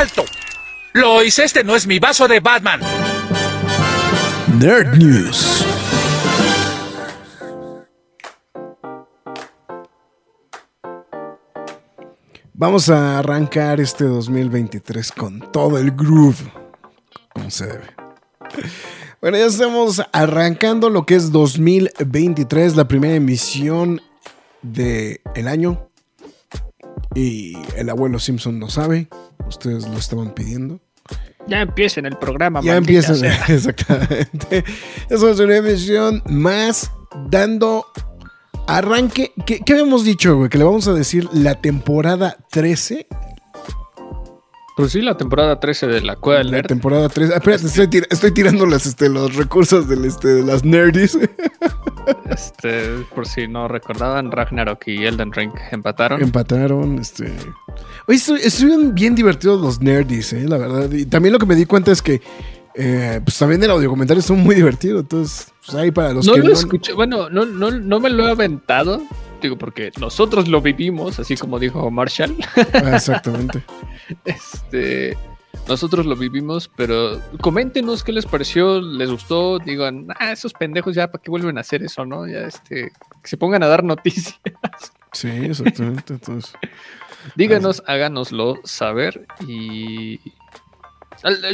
¡Alto! Lois, este no es mi vaso de Batman. Nerd News. Vamos a arrancar este 2023 con todo el groove, como se debe. Bueno, ya estamos arrancando lo que es 2023, la primera emisión del el año. Y el abuelo Simpson lo sabe. Ustedes lo estaban pidiendo. Ya empiecen el programa. Ya empiecen, exactamente. Es una emisión más dando arranque. ¿Qué, ¿Qué, habíamos dicho, güey? Que le vamos a decir la temporada 13 pues sí, la temporada 13 de la Cueva del La temporada 13. Ah, espérate, estoy, estoy tirando las, este, los recursos del, este, de las nerdies. Este, por si no recordaban, Ragnarok y Elden Ring empataron. Empataron, este. Oye, estuvieron bien divertidos los nerdies, eh, la verdad. Y también lo que me di cuenta es que eh, pues también el audio comentario son muy divertido. Entonces, pues ahí para los no que lo escuché, bueno, no, no, no me lo he aventado. Digo, porque nosotros lo vivimos, así como dijo Marshall. Ah, exactamente. este, nosotros lo vivimos, pero coméntenos qué les pareció, les gustó, digan, ah, esos pendejos ya, ¿para qué vuelven a hacer eso, no? Ya, este, que se pongan a dar noticias. Sí, exactamente. Entonces, díganos, háganoslo saber y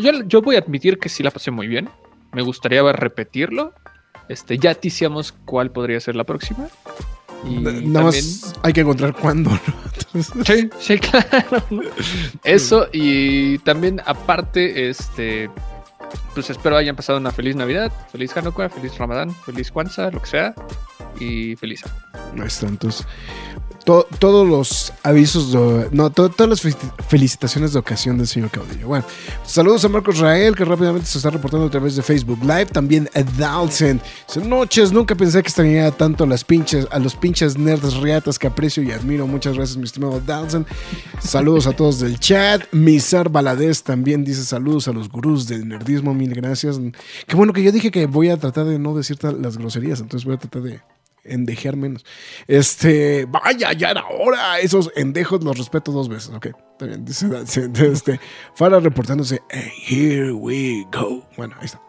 yo, yo, voy a admitir que sí la pasé muy bien. Me gustaría repetirlo. Este, ya ticiamos cuál podría ser la próxima. Y Nada más hay que encontrar cuándo. sí, sí, claro. Eso y también aparte, este, pues espero hayan pasado una feliz Navidad, feliz Hanukkah, feliz Ramadán, feliz Kwanzaa, lo que sea, y feliz. Ahí está, entonces todos los avisos, no, todas las felicitaciones de ocasión del señor Caudillo. Bueno, saludos a Marcos Rael, que rápidamente se está reportando a través de Facebook Live. También a Dalsen. Noches, nunca pensé que estaría tanto a, las pinches, a los pinches nerds riatas que aprecio y admiro. Muchas gracias, mi estimado Dalsen. Saludos a todos del chat. Misar Baladés también dice saludos a los gurús del nerdismo. Mil gracias. Qué bueno que yo dije que voy a tratar de no decir las groserías, entonces voy a tratar de endejear menos. Este, vaya, ya era hora. Esos endejos los respeto dos veces, ok. Está bien, dice, este, Fara reportándose, here we go. Bueno, ahí está.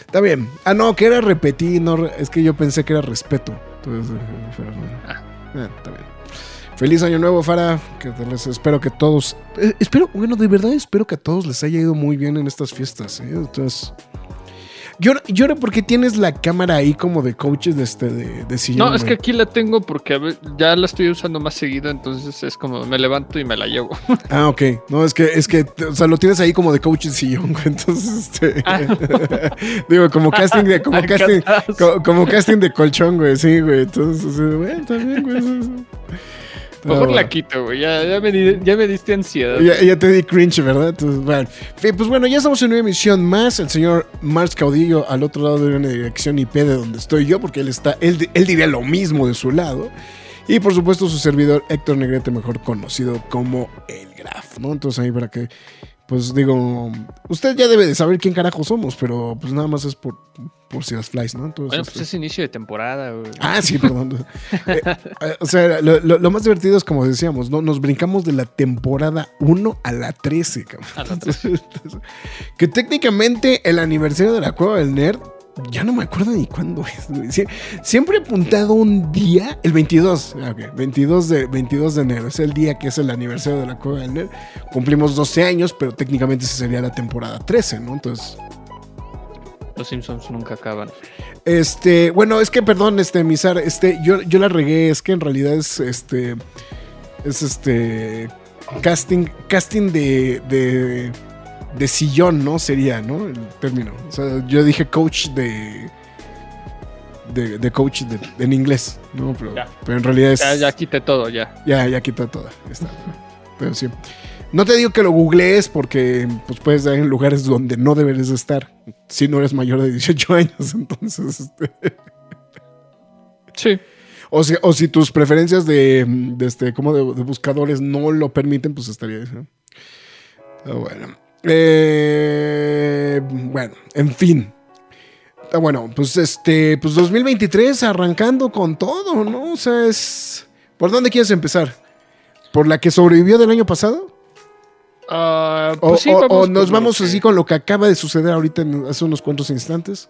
Está bien. Ah, no, que era repetir, no, es que yo pensé que era respeto. Entonces, eh, ah. Eh, está bien. Feliz año nuevo, Fara. Que les, espero que todos. Eh, espero, bueno, de verdad espero que a todos les haya ido muy bien en estas fiestas. Entonces, yo, yo porque tienes la cámara ahí como de coaches de este de, de sillón. No, es que aquí la tengo porque ya la estoy usando más seguido, entonces es como me levanto y me la llevo. Ah, ok. No, es que, es que, o sea, lo tienes ahí como de coach de sillón, güey. Entonces, este. Ah. digo, como casting de, como casting, como, casting de colchón, güey. Sí, güey. Entonces, güey, también, güey. Mejor la quito, güey. Ya, ya, me ya, me diste ansiedad. Ya, te di cringe, ¿verdad? Entonces, bueno. Pues bueno, ya estamos en una emisión más. El señor Mars Caudillo al otro lado de una dirección IP de donde estoy yo, porque él está, él, él diría lo mismo de su lado. Y por supuesto su servidor Héctor Negrete, mejor conocido como el Graf, ¿no? Entonces ahí para que pues digo, usted ya debe de saber quién carajo somos, pero pues nada más es por, por si las flies, ¿no? Entonces, bueno, pues este es inicio de temporada, güey. Ah, sí, perdón. Eh, eh, o sea, lo, más divertido es como decíamos, ¿no? Nos brincamos de la temporada 1 a la 13, cabrón. A la 13. que técnicamente el aniversario de la Cueva del Nerd ya no me acuerdo ni cuándo es. Siempre he apuntado un día, el 22, 22, de, 22 de enero, es el día que es el aniversario de la Cueva del Nerd. Cumplimos 12 años, pero técnicamente esa sería la temporada 13, ¿no? Entonces... Los Simpsons nunca acaban. Este, bueno, es que, perdón, este, Misar, este, yo, yo la regué, es que en realidad es, este, es este, casting, casting de de sillón, ¿no? Sería, ¿no? El término. O sea, yo dije coach de. De, coach en inglés, ¿no? Pero, pero, en realidad es. Ya, ya quité todo, ya. Ya, ya quité todo. Pero sí. No te digo que lo googlees porque pues puedes estar en lugares donde no deberes de estar si no eres mayor de 18 años. Entonces, este, Sí. o, si, o si tus preferencias de, de este, como de, de buscadores no lo permiten, pues estaría eso. Pero bueno. Eh, bueno, en fin. Ah, Bueno, pues este, pues 2023 arrancando con todo, ¿no? O sea, es... ¿Por dónde quieres empezar? ¿Por la que sobrevivió del año pasado? Ah, ¿O, pues sí, o- vamos o con nos vamos así con lo que acaba de suceder ahorita en- hace unos cuantos instantes?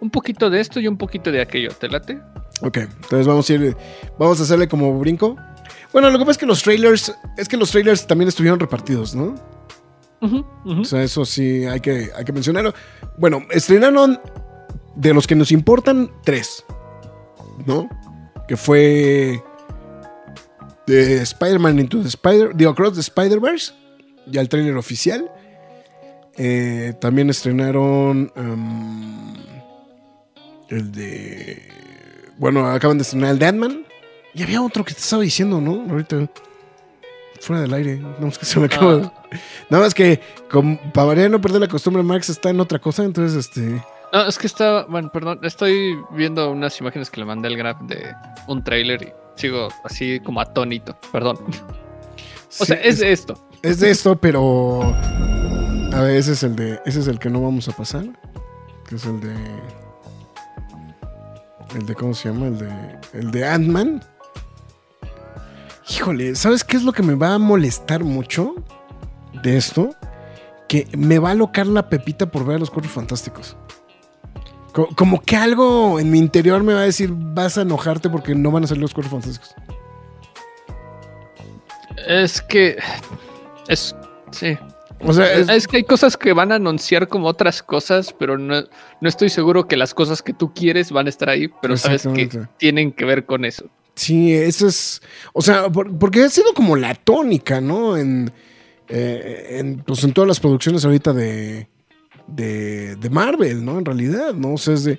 Un poquito de esto y un poquito de aquello. ¿Te late? Ok, entonces vamos a ir, vamos a hacerle como brinco. Bueno, lo que pasa es que los trailers, es que los trailers también estuvieron repartidos, ¿no? O sea, eso sí hay que, hay que mencionarlo. Bueno, estrenaron de los que nos importan tres, ¿no? Que fue de Spider-Man Into the Spider, The Across the Spider-Verse, ya el trailer oficial. Eh, también estrenaron em, el de, bueno, acaban de estrenar el de Ant-Man. Y había otro que te estaba diciendo, ¿no? Ahorita fuera del aire, no es que se me acaba. Ah. Nada más que, como, para variar no perder la costumbre, Max está en otra cosa, entonces, este... No, es que está, bueno, perdón, estoy viendo unas imágenes que le mandé al Grab de un trailer y sigo así como atónito, perdón. O sea, es esto. Es de esto, pero... A ver, ese es el de... Ese es el que no vamos a pasar. Que es el de... El de, ¿cómo se llama? El de... El de Ant-Man. Híjole, ¿sabes qué es lo que me va a molestar mucho de esto? Que me va a alocar la pepita por ver a los cuatro fantásticos. Co- Como que algo en mi interior me va a decir, vas a enojarte porque no van a salir los cuatro fantásticos. Es que es sí. O sea, es- Es, que hay cosas que van a anunciar como otras cosas, pero no, no estoy seguro que las cosas que tú quieres van a estar ahí, pero sabes que tienen que ver con eso. Sí, eso es. O sea, por- porque ha sido como la tónica, ¿no? En, eh, en, pues en todas las producciones ahorita de, de, de Marvel, ¿no? En realidad, ¿no? O sea, es de.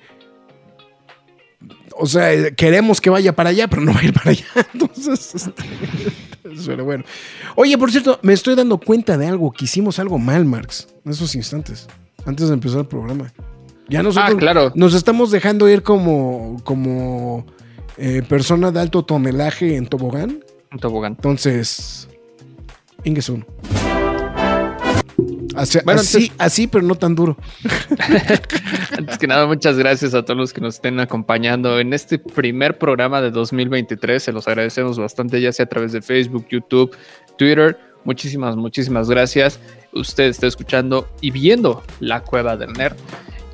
O sea, eh, queremos que vaya para allá, pero no va a ir para allá. Entonces, este, pero bueno. Oye, por cierto, me estoy dando cuenta de algo, que hicimos algo mal, Marx, en esos instantes, antes de empezar el programa. Ya nosotros Ah, claro. nos estamos dejando ir como, como eh, persona de alto tonelaje en tobogán. Un tobogán. Entonces, Ingesun. Así, Bueno, así, entonces- así, pero no tan duro. Antes que nada, muchas gracias a todos los que nos estén acompañando en este primer programa de 2023. Se los agradecemos bastante, ya sea a través de Facebook, YouTube, Twitter. Muchísimas, muchísimas gracias. Usted está escuchando y viendo La Cueva del Nerd.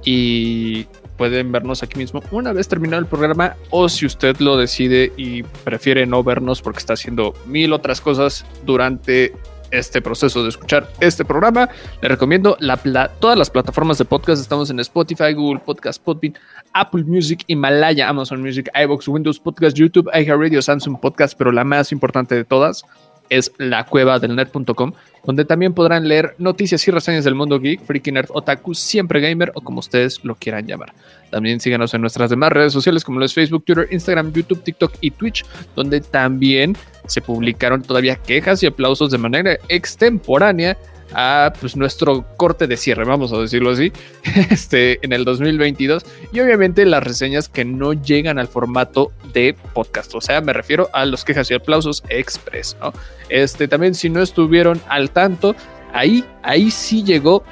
Y pueden vernos aquí mismo una vez terminado el programa. O si usted lo decide y prefiere no vernos porque está haciendo mil otras cosas durante este proceso de escuchar este programa, le recomiendo la todas las plataformas de podcast. Estamos en Spotify, Google Podcast, Podbean, Apple Music, Himalaya, Amazon Music, iBox, Windows Podcast, YouTube, iHeartRadio, Samsung Podcast, pero la más importante de todas es la cueva del net.com, donde también podrán leer noticias y reseñas del mundo geek, freaky nerd, otaku, siempre gamer o como ustedes lo quieran llamar. También síganos en nuestras demás redes sociales como los Facebook, Twitter, Instagram, YouTube, TikTok y Twitch, donde también se publicaron todavía quejas y aplausos de manera extemporánea a pues, nuestro corte de cierre, vamos a decirlo así, este, en el 2022. Y obviamente las reseñas que no llegan al formato de podcast. O sea, me refiero a los quejas y aplausos express, ¿no? Este, también si no estuvieron al tanto, ahí, ahí sí llegó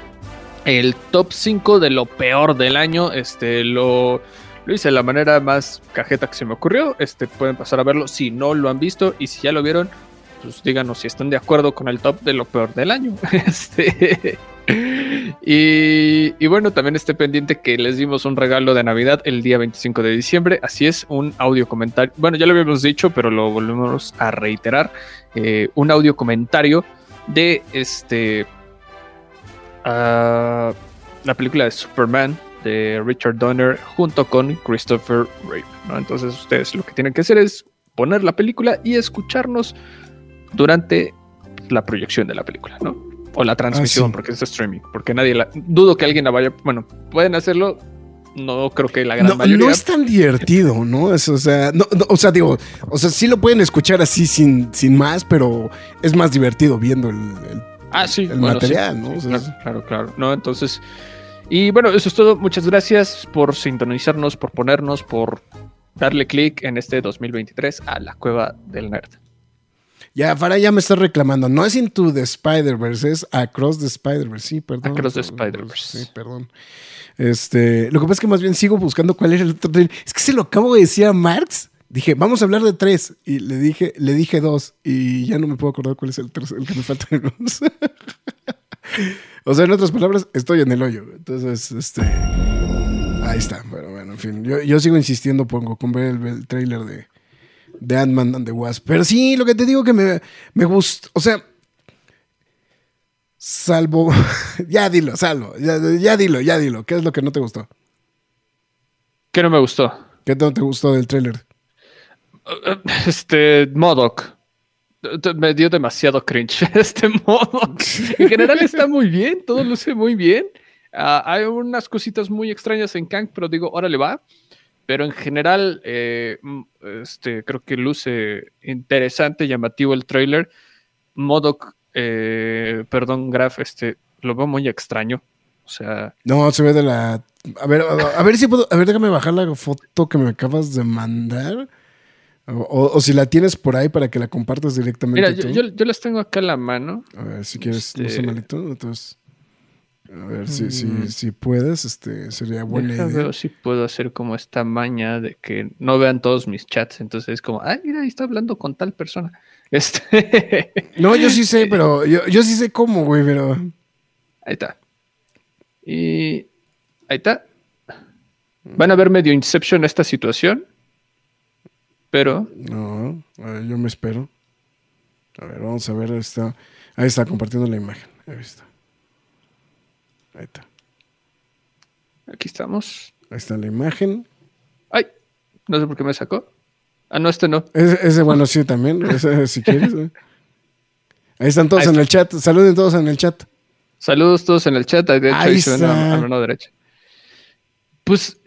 el top 5 de lo peor del año. Este, lo, lo hice de la manera más cajeta que se me ocurrió. Este, pueden pasar a verlo si no lo han visto y si ya lo vieron, pues díganos si están de acuerdo con el top de lo peor del año. Este, y, y bueno, también esté pendiente que les dimos un regalo de Navidad el día 25 de diciembre. Así es, un audio comentario. Bueno, ya lo habíamos dicho, pero lo volvemos a reiterar. eh, un audio comentario de este. La película de Superman de Richard Donner junto con Christopher Reeve. ¿no? Entonces, ustedes lo que tienen que hacer es poner la película y escucharnos durante la proyección de la película, ¿no? O la transmisión, Ah, sí. porque es streaming, porque nadie la... Dudo que alguien la vaya... Bueno, pueden hacerlo, no creo que la gran No, mayoría. no es tan divertido, ¿no? Es, o, sea, no, no, o sea, digo, o sea, sí lo pueden escuchar así sin, sin más, pero es más divertido viendo el, el- ah, sí, el bueno, material, sí, ¿no? sí, claro, claro, claro. No, entonces. Y bueno, eso es todo. Muchas gracias por sintonizarnos, por ponernos, por darle clic en este 2023 a la cueva del nerd. Ya, Farah ya me está reclamando. No es Into the Spider-Verse, es Across the Spider-Verse. Sí, perdón. Across the Spider-Verse. Sí, perdón. Este, lo que pasa es que más bien sigo buscando cuál era el otro trailer. Es que se lo acabo de decir a Marx. Dije, vamos a hablar de tres. Y le dije, le dije dos. Y ya no me puedo acordar cuál es el tercero, el que me falta. o sea, en otras palabras, estoy en el hoyo. Entonces, este. Ahí está. Bueno, bueno, en fin. Yo, yo sigo insistiendo, pongo, con ver el, el trailer de, de Ant-Man and the Wasp. Pero sí, lo que te digo que me, me gusta. O sea, salvo. ya dilo, salvo. Ya, ya dilo, ya dilo. ¿Qué es lo que no te gustó? ¿Qué no me gustó? ¿Qué no te gustó del tráiler? Este, Modoc. Me dio demasiado cringe este Modoc. En general está muy bien, todo luce muy bien. Ah, hay unas cositas muy extrañas en Kang, pero digo, órale va. Pero en general, eh, este, creo que luce interesante, llamativo el trailer. Modoc, eh, perdón, Graf, este, lo veo muy extraño. O sea, No, se ve de la. A ver, a ver si puedo. A ver, déjame bajar la foto que me acabas de mandar. O, si la tienes por ahí para que la compartas directamente. mira, yo, tú. yo, yo las tengo acá en la mano. A ver, si quieres, no Este- malito. Entonces. A ver, si, si, Mm. si puedes, este, sería buena Deja idea. ver si puedo hacer como esta maña de que no vean todos mis chats. Entonces es como, ay, mira, ahí está hablando con tal persona. Este. No, yo sí sé, pero yo, yo sí sé cómo, güey, pero. ahí está. Y ahí está. Van a ver medio Inception esta situación. Pero No, yo me espero. A ver, vamos a ver. Ahí está, ahí está compartiendo la imagen. Ahí está. Ahí está. aquí estamos. Ahí está la imagen. Ay, no sé por qué me sacó. Ah, no, este no. Ese, ese, bueno, sí, también. ese, si quieres. ¿eh? Ahí están todos Ahí en el chat. Saluden todos en el chat. Saludos todos en el chat. De hecho, Ahí ahí se ven a, a mano derecha. Pues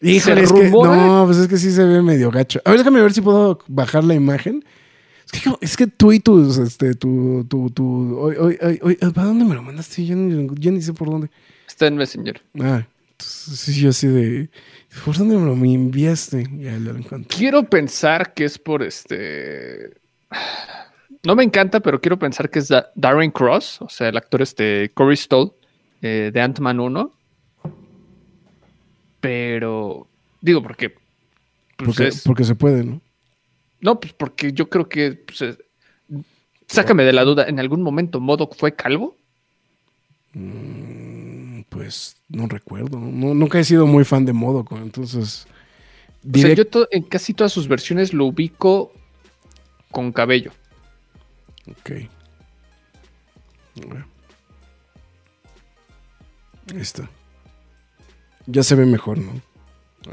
Híjole, es que, no, pues es que sí se ve medio gacho. A ver, déjame ver si puedo bajar la imagen. Es que, es que tú y tus, este, tu, tu, tu, hoy, hoy, ¿para dónde me lo mandaste? Yo ni, yo ni sé por dónde. está en Messenger. Ah, sí, yo así de, ¿por dónde me lo me enviaste? Ya lo encontré. Quiero pensar que es por este. No me encanta, pero quiero pensar que es Da- Darren Cross, o sea, el actor este Corey Stoll eh, de Ant-Man 1. Pero digo, porque. pues, Porque, es- porque se puede, ¿no? No, pues porque yo creo que. pues, es- sácame de la duda, ¿en algún momento Modoc fue calvo? Mm, Pues no recuerdo. No, nunca he sido muy fan de Modoco, entonces. O sea, yo en casi todas sus versiones lo ubico con cabello. Ok. Ahí está. Ya se ve mejor, ¿no?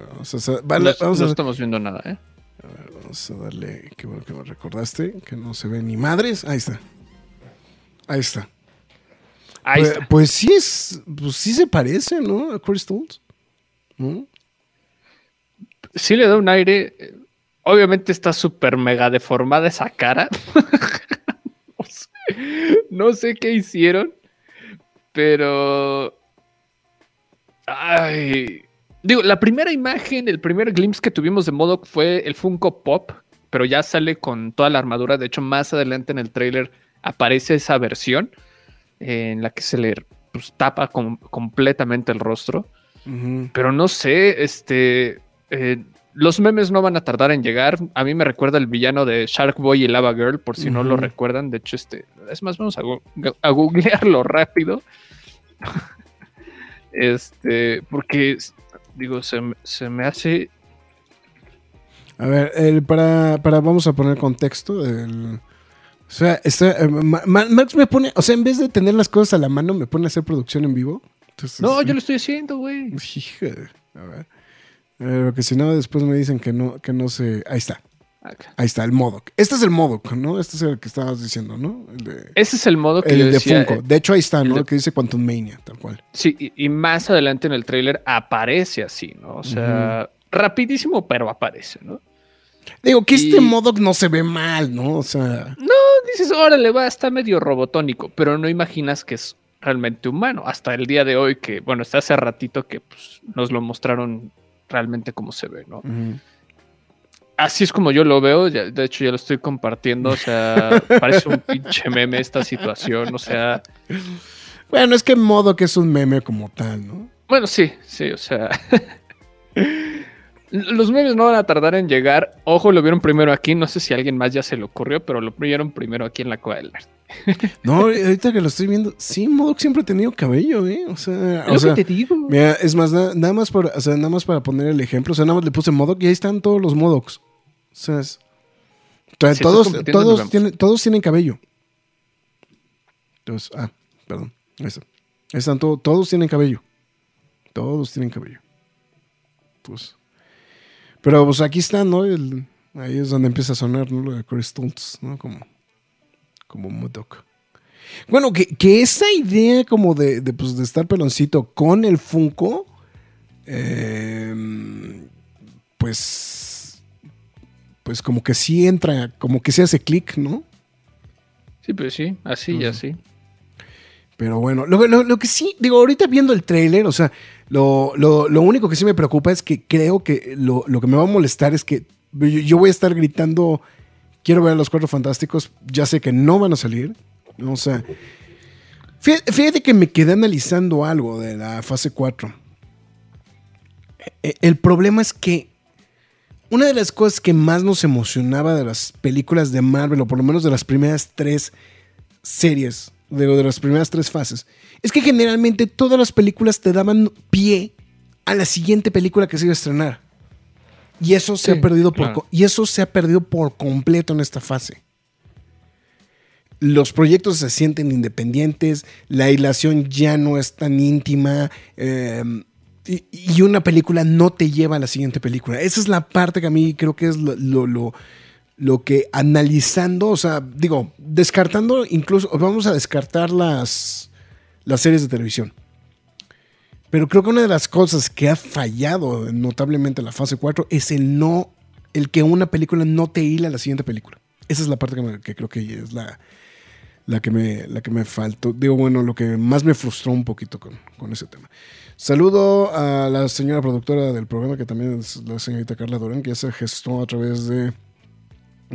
Vamos a, sa- vale, no, vamos no a- estamos viendo nada, ¿eh? a ver, vamos a darle. Qué bueno que me recordaste. Que no se ve ni madres. Ahí está. Ahí está. Ahí pues, está. pues sí es. Pues sí se parece, ¿no? A Stoltz. ¿No? sí le da un aire. eh, Obviamente está súper mega deformada esa cara. no, sé, no sé qué hicieron, pero. Ay. Digo, la primera imagen, el primer glimpse que tuvimos de Modoc fue el Funko Pop, pero ya sale con toda la armadura. De hecho, más adelante en el trailer aparece esa versión eh, en la que se le pues, tapa com- completamente el rostro. Pero no sé, este. eh, los memes no van a tardar en llegar. A mí me recuerda el villano de Shark Boy y Lava Girl, por si no lo recuerdan. De hecho, este. Es más, vamos a googlearlo rápido. Este. Porque. Digo, se, me- se me hace. A ver, el, para, para, vamos a poner contexto. el- o sea, está, eh, Ma- Ma- Max me pone, o sea, en vez de tener las cosas a la mano, me pone a hacer producción en vivo. Entonces, No, yo lo estoy haciendo, güey. Híjole, a ver. A ver, porque si no, después me dicen que no, que no se. Ahí está. Acá. Ahí está, el Modoc. Este es el Modoc, ¿no? Este es el que estabas diciendo, ¿no? El de, Ese es el modo que yo el de decía. Funko. De hecho, ahí está, el ¿no? de- Que dice Quantum Mania, tal cual. Sí, y, y más adelante en el tráiler aparece así, ¿no? O sea, rapidísimo, pero aparece, ¿no? Digo, que este Modoc no se ve mal, ¿no? O sea, Dices, órale, va, está medio robotónico, pero no imaginas que es realmente humano. Hasta el día de hoy, que, bueno, está hace ratito que pues, nos lo mostraron realmente como se ve, ¿no? ujú. Así es como yo lo veo, ya- de hecho ya lo estoy compartiendo, o sea, parece un pinche meme esta situación, o sea, bueno, es que Modoc es un meme como tal, ¿no? bueno, sí, sí, o sea, los memes no van a tardar en llegar, ojo, lo vieron primero aquí, no sé si a alguien más ya se le ocurrió, pero lo vieron primero aquí en la Cueva del Nerd. No, ahorita que lo estoy viendo, sí, Modoc siempre ha tenido cabello, ¿eh? O sea, Es o lo sea que te digo. mira, es más, na- nada más para, o sea, nada más para poner el ejemplo, o sea, nada más le puse Modoc y ahí están todos los Modocs. O sea, es- o sea, Si estás todos, todos, tienen, todos tienen cabello. Entonces, ah, perdón. Ahí está. Ahí están to- todos tienen cabello. Todos tienen cabello. Pues. Pero pues aquí está, ¿no? El- ahí es donde empieza a sonar, ¿no? Lo de Chris ¿no? Como, como Modoc. Bueno, que, que esa idea como de, de, pues, de estar peloncito con el Funko, eh, pues, pues como que sí entra, como que se hace clic, ¿no? Sí, pues sí, así y así. Pero bueno, lo, que sí, digo, ahorita viendo el tráiler, o sea, lo, lo- único que sí me preocupa es que creo que lo, que me va a molestar es que yo, yo voy a estar gritando, quiero ver a los Cuatro Fantásticos, ya sé que no van a salir, o sea, fíjate, que me quedé analizando algo de la fase 4. E- El problema es que una de las cosas que más nos emocionaba de las películas de Marvel, o por lo menos de las primeras tres series, de, de las primeras tres fases, es que generalmente todas las películas te daban pie a la siguiente película que se iba a estrenar. Y eso se ha perdido por claro. y eso se ha perdido por completo en esta fase. Los proyectos se sienten independientes, la hilación ya no es tan íntima eh, y, y una película no te lleva a la siguiente película. Esa es la parte que a mí creo que es lo, lo- lo- lo que analizando, o sea, digo, descartando incluso, vamos a descartar las, las series de televisión. Pero creo que una de las cosas que ha fallado notablemente en la fase 4 es el no, el que una película no te hila a la siguiente película. Esa es la parte que, creo que es la, la, que me, la que me faltó. Digo, bueno, lo que más me frustró un poquito con, con ese tema. Saludo a la señora productora del programa, que también es la señorita Carla Durán, que ya se gestó a través de,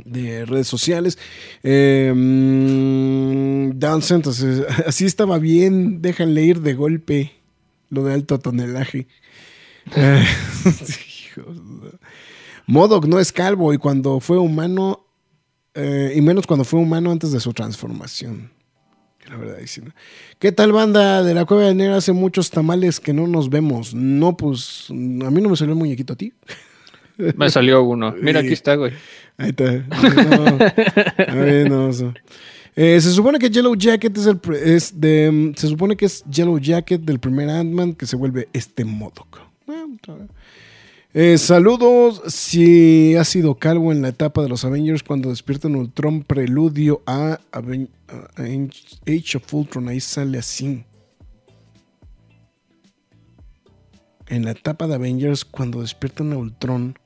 de redes sociales. Eh, mm, Dan Santos, eh, así estaba bien, déjenle ir de golpe lo de alto tonelaje. Eh, Modoc no es calvo y cuando fue humano, eh, y menos cuando fue humano antes de su transformación. La verdad, ahí sí, ¿no? ¿Qué tal banda de la Cueva de Enero? Hace muchos tamales que no nos vemos. No, pues a mí no me salió el muñequito a ti. Me salió uno. Mira, aquí está, güey. Ahí está. Eh, se supone que Yellow Jacket es el es de mm, se supone que es Yellow Jacket del primer Ant-Man que se vuelve este Modoc. Ah. Eh, saludos. Si ha sido calvo en la etapa de los Avengers cuando despiertan Ultron preludio a, a Age of Ultron, ahí sale así. En la etapa de Avengers cuando despiertan a Ultron.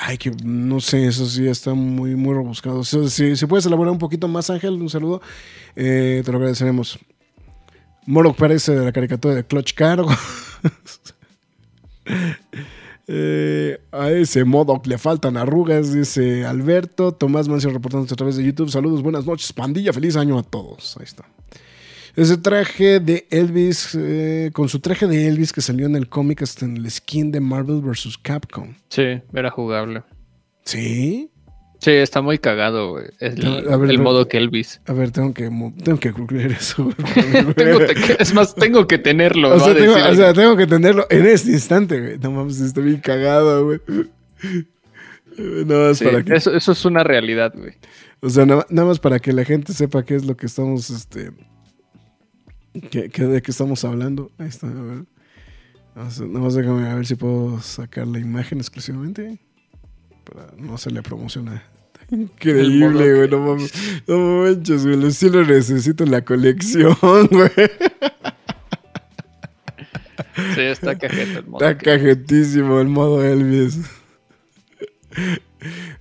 Ay, que no sé, eso sí está muy, muy rebuscado. Sea, si, si puedes elaborar un poquito más, Ángel, un saludo, eh, te lo agradeceremos. Morok parece de la caricatura de Clutch Cargo. Eh, a ese Modoc le faltan arrugas, dice Alberto. Tomás Mancio reportándose a través de YouTube. Saludos, buenas noches, pandilla. Feliz año a todos. Ahí está. Ese traje de Elvis, eh, con su traje de Elvis que salió en el cómic hasta en el skin de Marvel vs. Capcom. Sí, era jugable. ¿Sí? Sí, está muy cagado, güey. El, A ver, el a ver. modo Kelvis. A ver, tengo que, tengo que googlear eso. güey. Tengo que- es más, tengo que tenerlo. o, sea, tengo, o sea, tengo que tenerlo en este instante, güey. No mames, estoy bien cagado, güey. Es Sí, para que, eso, eso es una realidad, güey. o sea, nada, nada más para que la gente sepa qué es lo que estamos, este, que, que- de qué estamos hablando. Ahí está, a ver. Nada más déjame a ver si puedo sacar la imagen exclusivamente para no hacerle promoción Increíble, güey. No mames. No manches, güey. Sí lo necesito en la colección, güey. Sí, está cajeta el modo. Está cajetísimo el modo Elvis.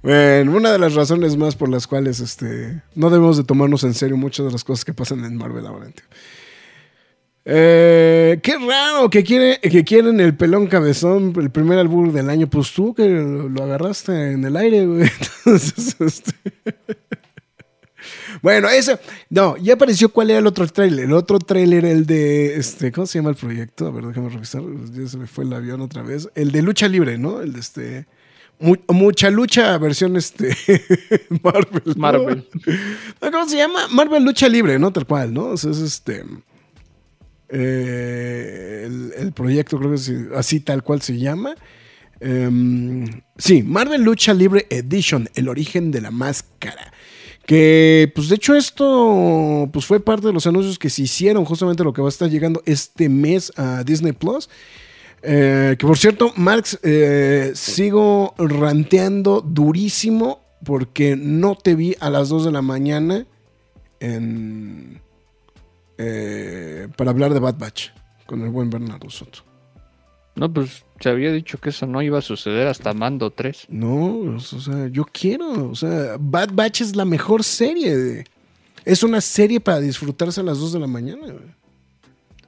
Bueno, una de las razones más por las cuales este, no debemos de tomarnos en serio muchas de las cosas que pasan en Marvel ahora. Eh, qué raro que, quiere, que quieren el pelón cabezón, el primer albur del año. Pues tú que lo, agarraste en el aire, güey. Entonces, este... Bueno, ese. No, ya apareció cuál era el otro tráiler. El otro tráiler, el de. este ¿Cómo se llama el proyecto? A ver, déjame revisar. Ya se me fue el avión otra vez. El de lucha libre, ¿no? El de este. mucha lucha versión este. Marvel. Marvel. ¿Cómo se llama? Marvel Lucha Libre, ¿no? Tal cual, ¿no? O sea, es este. Eh, el, proyecto, creo que es así tal cual se llama. Em, sí, Marvel Lucha Libre Edition, el origen de la máscara. Que, pues de hecho esto pues fue parte de los anuncios que se hicieron, justamente lo que va a estar llegando este mes a Disney Plus. Eh, que por cierto, Marx, eh, sigo ranteando durísimo porque no te vi a las 2 de la mañana en, eh, para hablar de Bad Batch con el buen Bernardo Soto. No, pues se había dicho que eso no iba a suceder hasta Mando 3. No, o sea, yo quiero. O sea, Bad Batch es la mejor serie. es una serie para disfrutarse a las 2 de la mañana.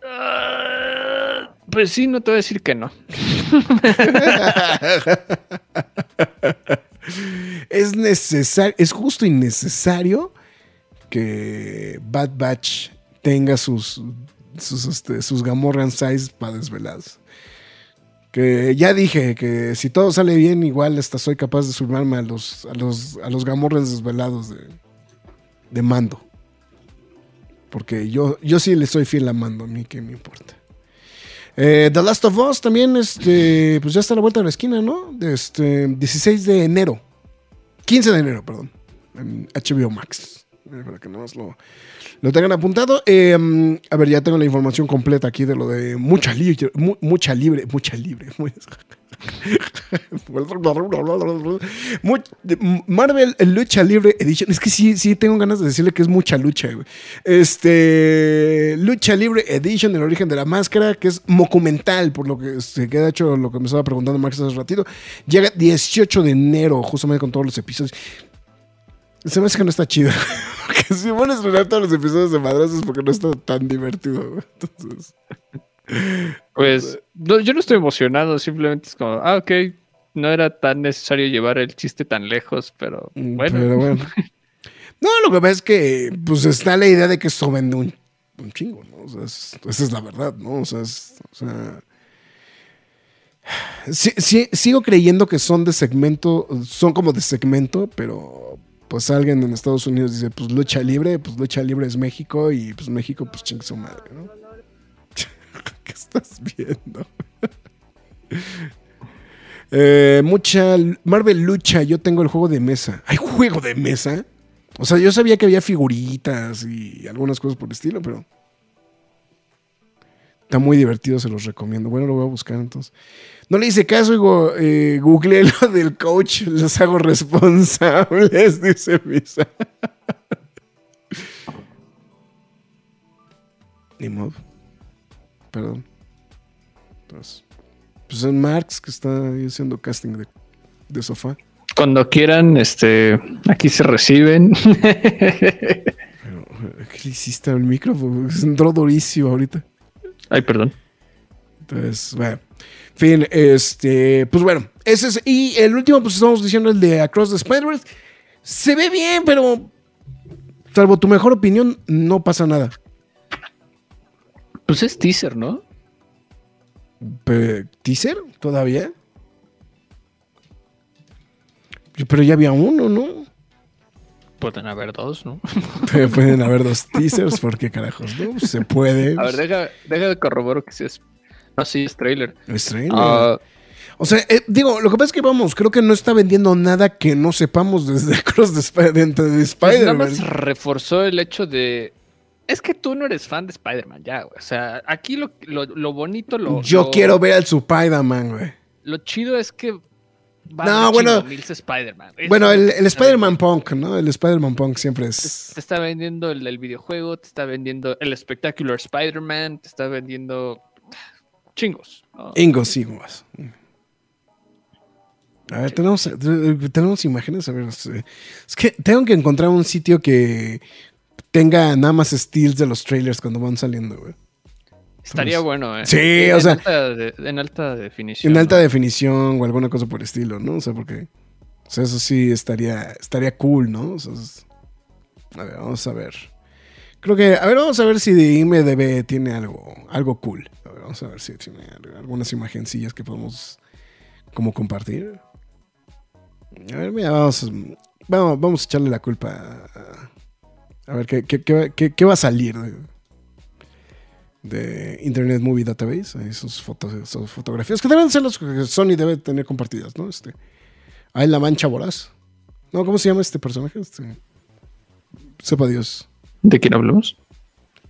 Ah, pues sí, no te voy a decir que no. es necesario, es justo y necesario que Bad Batch tenga sus sus, este, sus Gamorrean size para desvelados. Que ya dije que si todo sale bien, igual hasta soy capaz de sumarme a los, a los, a los Gamorreans desvelados de, de mando. Porque yo, yo sí le soy fiel a mando, a mí que me importa. Eh, The Last of Us también, este, pues ya está a la vuelta de la esquina, ¿no? Este, 16 de enero. 15 de enero, perdón. En HBO Max. Eh, para que nada más lo, tengan apuntado. Eh, a ver, ya tengo la información completa aquí de lo de mucha libre, mucha libre, mucha libre. Marvel Lucha Libre Edition. Es que sí, sí tengo ganas de decirle que es mucha lucha, Este. Lucha Libre Edition, el origen de la máscara, que es documental, por lo que se queda hecho lo que me estaba preguntando Max hace ratito. Llega 18 de enero, justamente con todos los episodios. Se me hace que no está chido. Porque si pones a todos los episodios de madrazos porque no está tan divertido. Entonces. Pues yo no estoy emocionado, simplemente es como, ah, ok, no era tan necesario llevar el chiste tan lejos, pero mm, bueno. Pero bueno. No, lo que pasa es que pues está la idea de que esto vende un, un chingo, ¿no? O sea, esa es la verdad, ¿no? O sea, o sea sí, sí, sigo creyendo que son de segmento, son como de segmento, pero pues alguien en Estados Unidos dice, pues lucha libre, pues lucha libre es México y pues México pues chingue su madre, ¿no? ¿Qué estás viendo? Eh, mucha Marvel lucha, yo tengo el juego de mesa. ¿Hay juego de mesa? O sea, yo sabía que había figuritas y algunas cosas por el estilo, pero está muy divertido, se los recomiendo. Bueno, lo voy a buscar entonces. No le hice caso, digo, eh, googleé lo del coach, los hago responsables, dice Misa. Ni modo. Perdón. Pues, pues es Marx que está haciendo casting de, sofá. Cuando quieran, este, aquí se reciben. ¿Qué le hiciste al micrófono? Entró durísimo ahorita. Ay, perdón. Entonces, bueno. Fin, este, pues bueno, ese es, y el último, pues estamos diciendo el de Across the Spider-Verse. Se ve bien, pero salvo tu mejor opinión, no pasa nada. Pues es teaser, ¿no? ¿Teaser? ¿Todavía? Pero ya había uno, ¿no? Pueden haber dos, ¿no? Pueden haber dos teasers, porque carajos, ¿no? Se puede. A ver, deja, deja de corroboro que si es Ah, sí, es trailer. Es trailer. Ah, o sea, eh, digo, lo que pasa es que vamos, creo que no está vendiendo nada que no sepamos desde Cross de, Spider dentro de pues Spider-Man. nada más reforzó el hecho de. Es que tú no eres fan de Spider-Man, ya, güey. O sea, aquí lo, bonito, lo. Yo quiero ver al Spider-Man, güey. Lo chido es que Va No, bueno. Spider-Man. Bueno, el, lo el Spider-Man Punk, ¿no? El Spider-Man Punk siempre es. te está vendiendo el, videojuego, te está vendiendo el Spectacular Spider-Man, te está vendiendo chingos. ¿no? Ingos, ingos. A ver, tenemos, tenemos imágenes. A ver, es que tengo que encontrar un sitio que tenga nada más steals de los trailers cuando van saliendo, güey. Estaría bueno, ¿eh? sí, En o sea- alta de- en alta definición. En alta ¿no? definición o alguna cosa por el estilo, ¿no? O sea, porque. O sea, eso sí estaría, estaría cool, ¿no? O sea, es- a ver, vamos a ver. Creo que. A ver, vamos a ver si de IMDB tiene algo, algo cool. Vamos a ver si tiene algunas imagencillas que podemos como compartir. A ver, mira, vamos, vamos, vamos a echarle la culpa a, ver qué, qué, qué- qué- va a salir de, Internet Movie Database. Sus, fotos, sus fotografías, que deben ser las que Sony debe tener compartidas, ¿no? Este, ahí la mancha voraz. No, ¿cómo se llama este personaje? Este, sepa Dios. ¿De quién hablamos?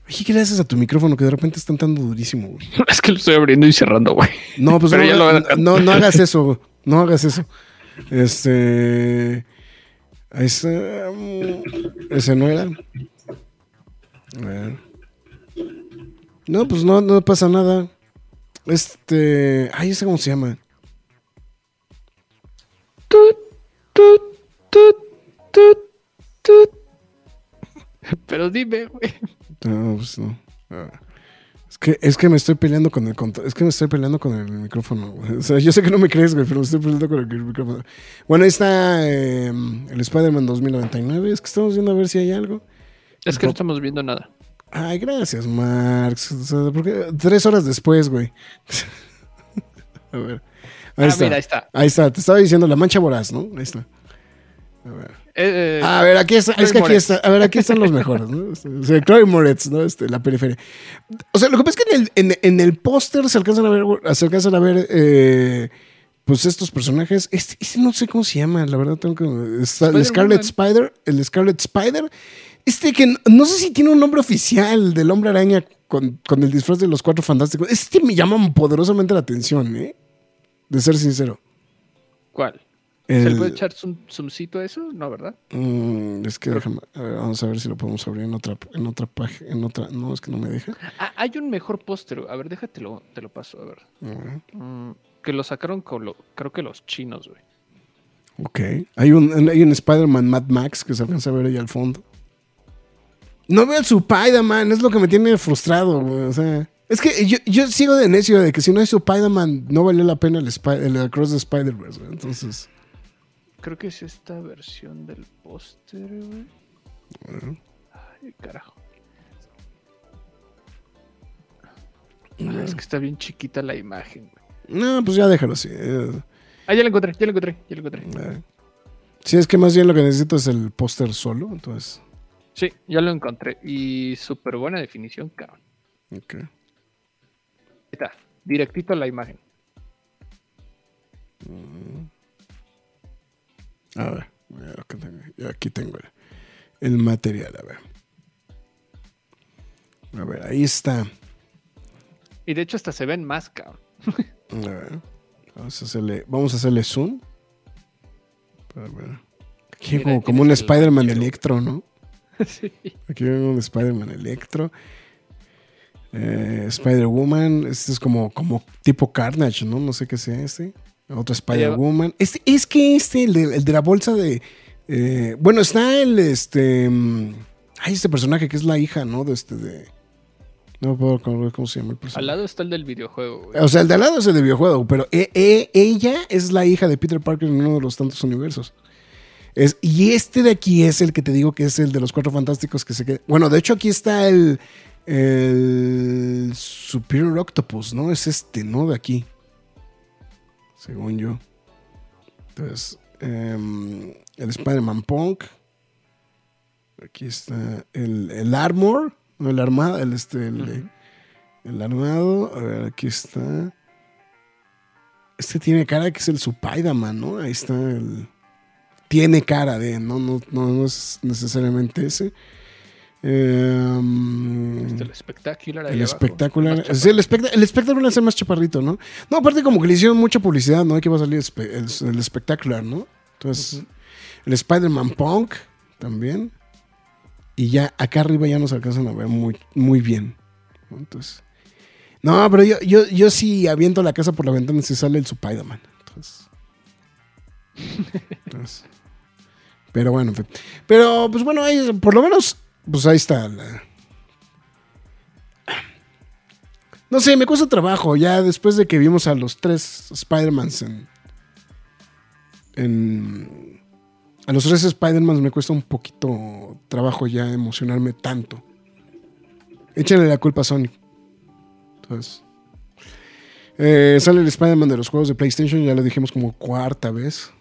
Oye, ¿qué le haces a tu micrófono que de repente está entrando durísimo? güey? es que lo estoy abriendo y cerrando, güey. No, pues ya no, lo no, no, hagas eso. No hagas eso. Este. Ahí está. mm, Ese no era. A ver. No, pues no, no pasa nada. Este. Ay, ¿ese cómo se llama? Tut, tut, tut, tut, tut. Pero dime, güey. No, pues no. Ah. Es que, es que me estoy peleando con el. Es que me estoy peleando con el micrófono. güey. O sea, yo sé que no me crees, güey, pero me estoy peleando con el micrófono. Bueno, ahí está eh, el Spider-Man 2099. Es que estamos viendo a ver si hay algo. Es que no estamos viendo nada. Ay, gracias, Marx. O sea, porque tres horas después, güey. a ver. Ahí ah, está. mira, ahí está. Ahí está. Te estaba diciendo la mancha voraz, ¿no? Ahí está. A ver. Eh, eh, A ver, aquí está, es que aquí está, a ver, aquí están los mejores, ¿no? O sea, Chloe Moretz, ¿no? Este, la periferia. O sea, lo que pasa es que en el, en, en el póster se alcanzan a ver, se alcanzan a ver, eh, pues estos personajes. Este, este no sé cómo se llama, la verdad tengo que. Está el. Scarlet Spider, el Scarlet Spider. Este que no, no sé si tiene un nombre oficial del hombre araña con, con el disfraz de los cuatro fantásticos. Este me llama poderosamente la atención, ¿eh? De ser sincero. ¿Cuál? ¿Se le puede echar zoom, zoomcito a eso? No, ¿verdad? Mm, es que déjame, a ver, vamos a ver si lo podemos abrir en otra, en otra página, en otra, no, es que no me deja. Ah, hay un mejor póster. A ver, déjatelo, te lo paso, a ver. Mm, que lo sacaron con lo, creo que los chinos, güey. Ok, hay un, hay un Spider-Man Mad Max que se alcanza a ver ahí al fondo. No veo el Spider-Man, es lo que me tiene frustrado, güey, o sea. Es que yo, yo sigo de necio de que si no hay Spider-Man no valió la pena el, Spy- el Across the Spider-Verse, entonces. Creo que es esta versión del póster, güey. Ay, carajo. Ah, es que está bien chiquita la imagen, güey. No, pues ya déjalo así. Ah, ya la encontré, ya la encontré, ya la encontré. eh. Sí, es que más bien lo que necesito es el póster solo, entonces. Sí, ya lo encontré. Y súper buena definición, cabrón. ok. Ahí está, directito a la imagen. A ver, mira lo que tengo. Ya aquí tengo el, el material, a ver. A ver, ahí está. Y de hecho hasta se ven más, cabrón. A ver. Vamos a hacerle, vamos a hacerle zoom. Para ver. Aquí Mira, como, un el Spider-Man. Electro, ¿no? sí. Aquí vemos un Spider-Man Electro. Eh, Spider-Woman. Este es como, como tipo Carnage, ¿no? No sé qué sea este. Otro Spider-Woman. Este, es que este, el de, el de la bolsa de. eh, bueno, está el este. mm, Ay, este personaje que es la hija, ¿no? De este de. No puedo recordar cómo se llama el personaje. Al lado está el del videojuego, güey. O sea, el de al lado es el de videojuego, pero e- e- ella es la hija de Peter Parker en uno de los tantos universos. Es, y este de aquí es el que te digo que es el de los cuatro fantásticos que se queda. Bueno, de hecho, aquí está el, el Superior Octopus, ¿no? Es este, ¿no? De aquí. Según yo. Entonces, em, el Spider-Man Punk. Aquí está el, el Armor, no, el armado, el este, el, el armado, a ver, aquí está. Este tiene cara que es el Spider-Man, ¿no? Ahí está el. Tiene cara de, no, no, no, no es necesariamente ese. Eh, Este, el espectacular. el espectacular. Sí, el, espect- el espectacular es el más chaparrito, ¿no? No, aparte como que le hicieron mucha publicidad, ¿no? Que va a salir el, el espectacular, ¿no? Entonces, el Spider-Man Punk también. Y ya acá arriba ya nos alcanzan a ver muy, muy bien. Entonces. No, pero yo, yo, yo sí aviento la casa por la ventana si sale el Spider-Man. Entonces. entonces, Pero bueno. Pero pues bueno, ahí, por lo menos, pues ahí está la, No sé, me cuesta trabajo. Ya después de que vimos a los tres Spider-Mans en. A los tres Spider-Mans me cuesta un poquito trabajo ya emocionarme tanto. Échale la culpa a Sonic. Entonces. eh, sale el Spider-Man de los juegos de PlayStation, ya lo dijimos como cuarta vez.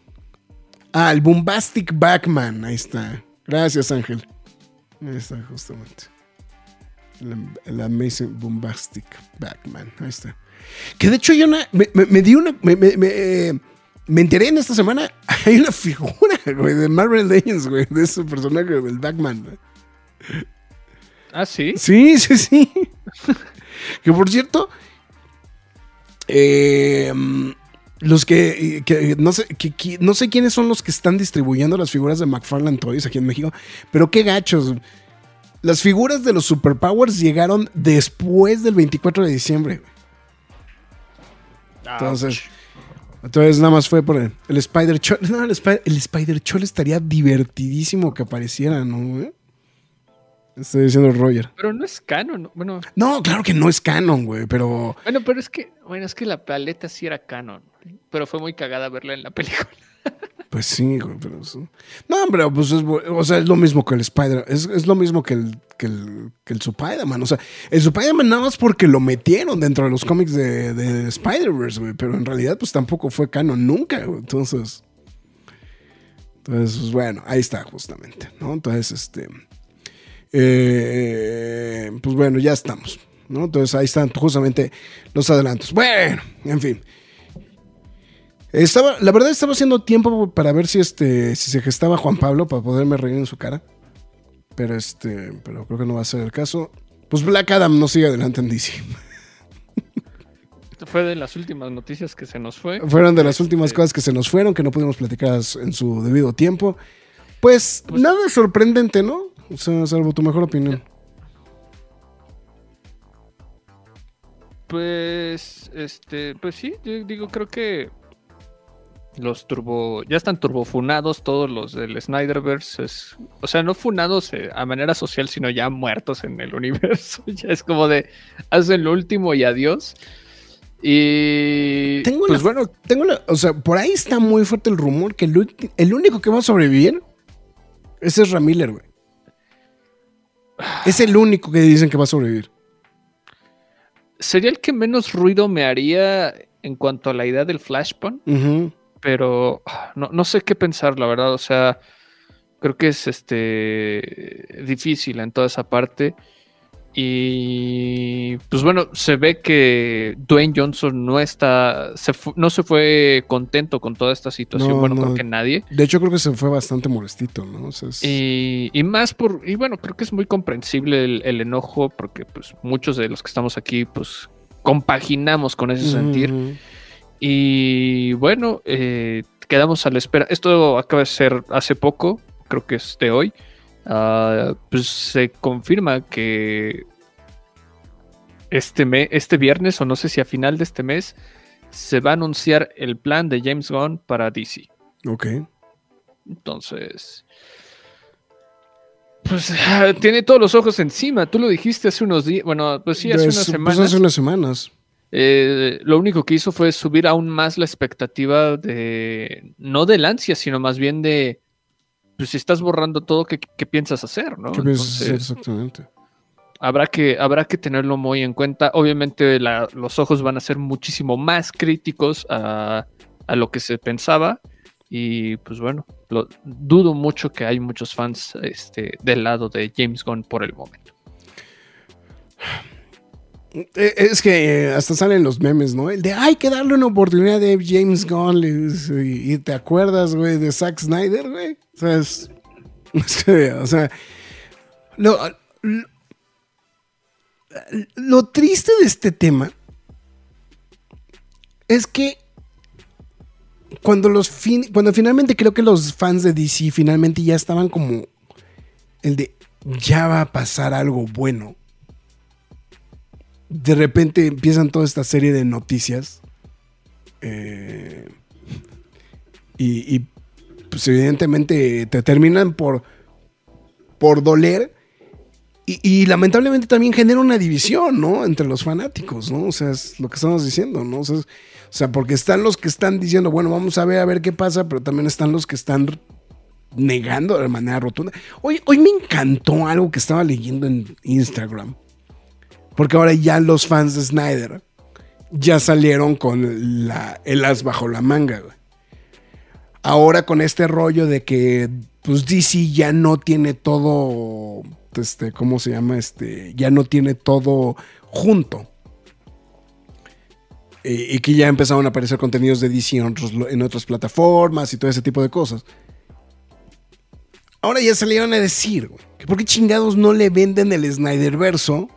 Ah, el Bombastic Backman. Ahí está. Gracias, Ángel. Ahí está, justamente. El, el Amazing Bombastic Backman. Ahí está. Que de hecho yo na- me, me- me di una. Me, enteré en esta semana. Hay una figura, güey, de Marvel Legends, güey, de ese personaje del Backman. güey. Ah, sí. Sí, sí, sí. que por cierto. eh, los que, que no, sé, que- que- no sé quiénes son los que están distribuyendo las figuras de McFarlane Toys aquí en México, pero qué gachos. Las figuras de los Superpowers llegaron después del 24 de diciembre. güey. Entonces, entonces nada más fue por el, el Spider Chol. No, el, Spider, el Spider Chol estaría divertidísimo que apareciera, ¿no? güey? Estoy diciendo Roger. Pero no es canon. ¿no? Bueno, No, claro que no es canon, güey, pero bueno, pero es que, bueno, es que la paleta sí era canon. Pero fue muy cagada verla en la película. pues sí, güey, pero eso- No, pero pues es, o sea, es lo mismo que el Spider, es, es lo mismo que el, que el, que el Spider-Man, o sea, el Spider-Man nada más porque lo metieron dentro de los cómics de, de Spider-Verse, güey, pero en realidad pues tampoco fue canon nunca, güey, entonces... Entonces, pues, bueno, ahí está justamente, ¿no? Entonces, este... eh, pues bueno, ya estamos, ¿no? Entonces ahí están justamente los adelantos. Bueno, en fin. Estaba, la verdad estaba haciendo tiempo para ver si este, si se gestaba Juan Pablo para poderme reír en su cara. Pero este, pero creo que no va a ser el caso. Pues Black Adam no sigue adelante en DC. Fue de las últimas noticias que se nos fue. Fueron de las últimas Este, cosas que se nos fueron, que no pudimos platicar en su debido tiempo. Pues, nada sorprendente, ¿no? O sea, salvo tu mejor opinión. Pues, este, pues sí, yo digo, creo que los turbo, ya están turbofunados todos los del Snyderverse, es- o sea, no funados eh, a manera social, sino ya muertos en el universo, ya es como de, hacen lo último y adiós. Y, Tengo pues bueno, Tengo la, o sea, por ahí está muy fuerte el rumor que el, el único que va a sobrevivir ese es Ramiller, güey. Es el único que dicen que va a sobrevivir. sería el que menos ruido me haría en cuanto a la idea del Flashpoint. Pero ah, no, no sé qué pensar, la verdad. O sea, creo que es este difícil en toda esa parte. Y pues bueno, se ve que Dwayne Johnson no está, se no se fue contento con toda esta situación. No, bueno, no. creo que nadie. De hecho, creo que se fue bastante molestito, ¿no? O sea, es- Y, y más por, y bueno, creo que es muy comprensible el, el enojo, porque pues muchos de los que estamos aquí, pues compaginamos con ese sentir. Y bueno, eh, quedamos a la espera. Esto acaba de ser hace poco, creo que es de hoy. Ah, pues se confirma que este, me- este viernes, o no sé si a final de este mes, se va a anunciar el plan de James Gunn para DC. Ok. Entonces, pues ah, tiene todos los ojos encima. Tú lo dijiste hace unos días, bueno, pues sí, hace Pues, unas pues, semanas. hace unas semanas. Eh, lo único que hizo fue subir aún más la expectativa de, no del ansia, sino más bien de, pues si estás borrando todo, ¿qué, qué piensas hacer? ¿no? ¿Qué piensas hacer exactamente? habrá, que, habrá que tenerlo muy en cuenta. Obviamente la- los ojos van a ser muchísimo más críticos a, a lo que se pensaba. Y pues bueno, lo, dudo mucho que hay muchos fans este, del lado de James Gunn por el momento. Eh, Es que eh, hasta salen los memes, ¿no? El de hay que darle una oportunidad a James Gunn. y te acuerdas, güey, de Zack Snyder, güey. O sea, es, es que, o sea, lo- triste de este tema es que cuando los fin, cuando finalmente creo que los fans de DC finalmente ya estaban como el de ya va a pasar algo bueno. De repente empiezan toda esta serie de noticias. eh, y, pues evidentemente te terminan por, por doler. Y, lamentablemente también genera una división, ¿no? Entre los fanáticos, ¿no? O sea, es lo que estamos diciendo, ¿no? O sea, porque están los que están diciendo, bueno, vamos a ver a ver qué pasa, pero también están los que están negando de manera rotunda. Hoy, hoy me encantó algo que estaba leyendo en Instagram. Porque ahora ya los fans de Snyder ya salieron con el as bajo la manga, güey. Ahora con este rollo de que pues DC ya no tiene todo, este, ¿cómo se llama? Este, ya no tiene todo junto. Y que ya empezaron a aparecer contenidos de DC en, otras plataformas y todo ese tipo de cosas. Ahora ya salieron a decir, güey, que por qué chingados no le venden el Snyderverso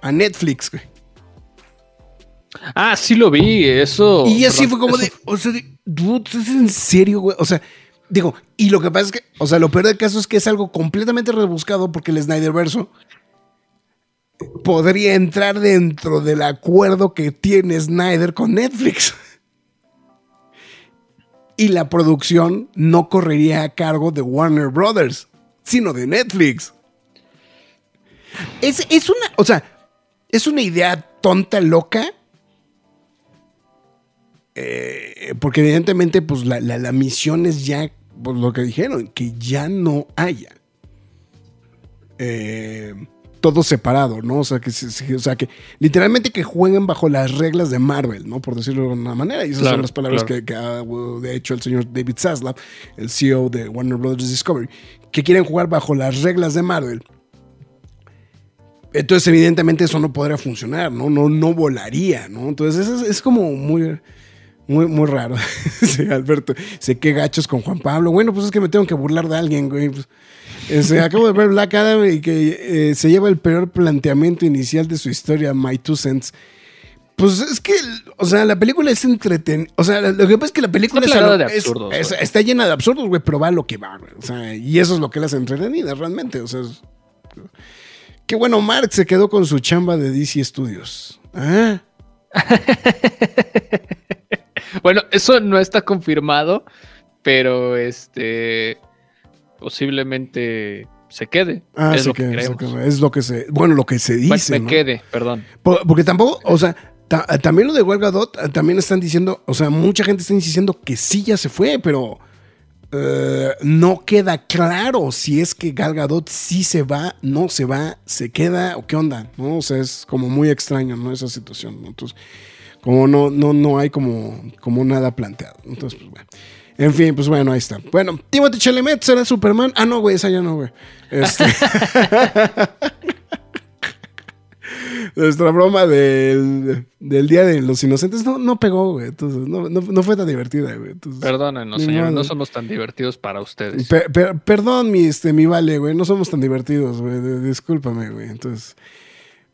a Netflix, güey. Ah, sí lo vi, eso. Y así fue como eso- de, o sea, de, dude, ¿es en serio, güey? O sea, digo, y lo que pasa es que, o sea, lo peor del caso es que es algo completamente rebuscado porque el Snyderverso podría entrar dentro del acuerdo que tiene Snyder con Netflix. Y la producción no correría a cargo de Warner Brothers, sino de Netflix. Es, es una, o sea, es una idea tonta, loca, eh, porque evidentemente, pues la, la- la misión es ya, pues lo que dijeron, que ya no haya eh, todo separado, ¿no? O sea, que, o sea, que literalmente que jueguen bajo las reglas de Marvel, ¿no? Por decirlo de alguna manera. Y esas Claro, son las palabras claro. que, que ha de hecho el señor David Zaslav, el CEO de Warner Brothers Discovery, que quieren jugar bajo las reglas de Marvel. Entonces, evidentemente, eso no podría funcionar, ¿no? No, no volaría, ¿no? Entonces, es, es como muy, muy, muy raro. sí, Alberto, sé qué gachos con Juan Pablo. Bueno, pues es que me tengo que burlar de alguien, güey. Pues, acabo de ver Black Adam y que eh, se lleva el peor planteamiento inicial de su historia, My Two Cents. Pues es que, o sea, la película es entretenida. O sea, lo que pasa es que la película Está es lo- de absurdos, es- está llena de absurdos, güey, pero va a lo que va, güey. O sea, y eso es lo que la hace entretenida realmente. O sea, qué bueno, Mark se quedó con su chamba de DC Studios. Ah, Bueno, eso no está confirmado, pero este posiblemente se quede. ah, es lo que, que- es lo que se, bueno, lo que se dice. me ¿no? quede, perdón. Por- Porque tampoco, o sea, ta- también lo de Gadot, eh, también están diciendo, o sea, mucha gente está insistiendo que sí ya se fue, pero eh, no queda claro si es que Gal Gadot sí se va, no se va, se queda o qué onda, ¿no? O sea, es como muy extraño, ¿no? Esa situación, ¿no? Entonces, como no, no, no hay como, como nada planteado. Entonces, pues bueno. En fin, pues bueno, ahí está. Bueno, Timothy Chalamet será Superman. Ah, no, güey, esa ya no, güey. Este- Nuestra broma del, del Día de los Inocentes no, no pegó, güey. Entonces, no, no, no fue tan divertida, güey. Entonces, Perdónenos, señores, no somos tan divertidos para ustedes. pe- pe- perdón, mi, este, mi vale, güey. No somos tan divertidos, güey. Discúlpame, güey. Entonces.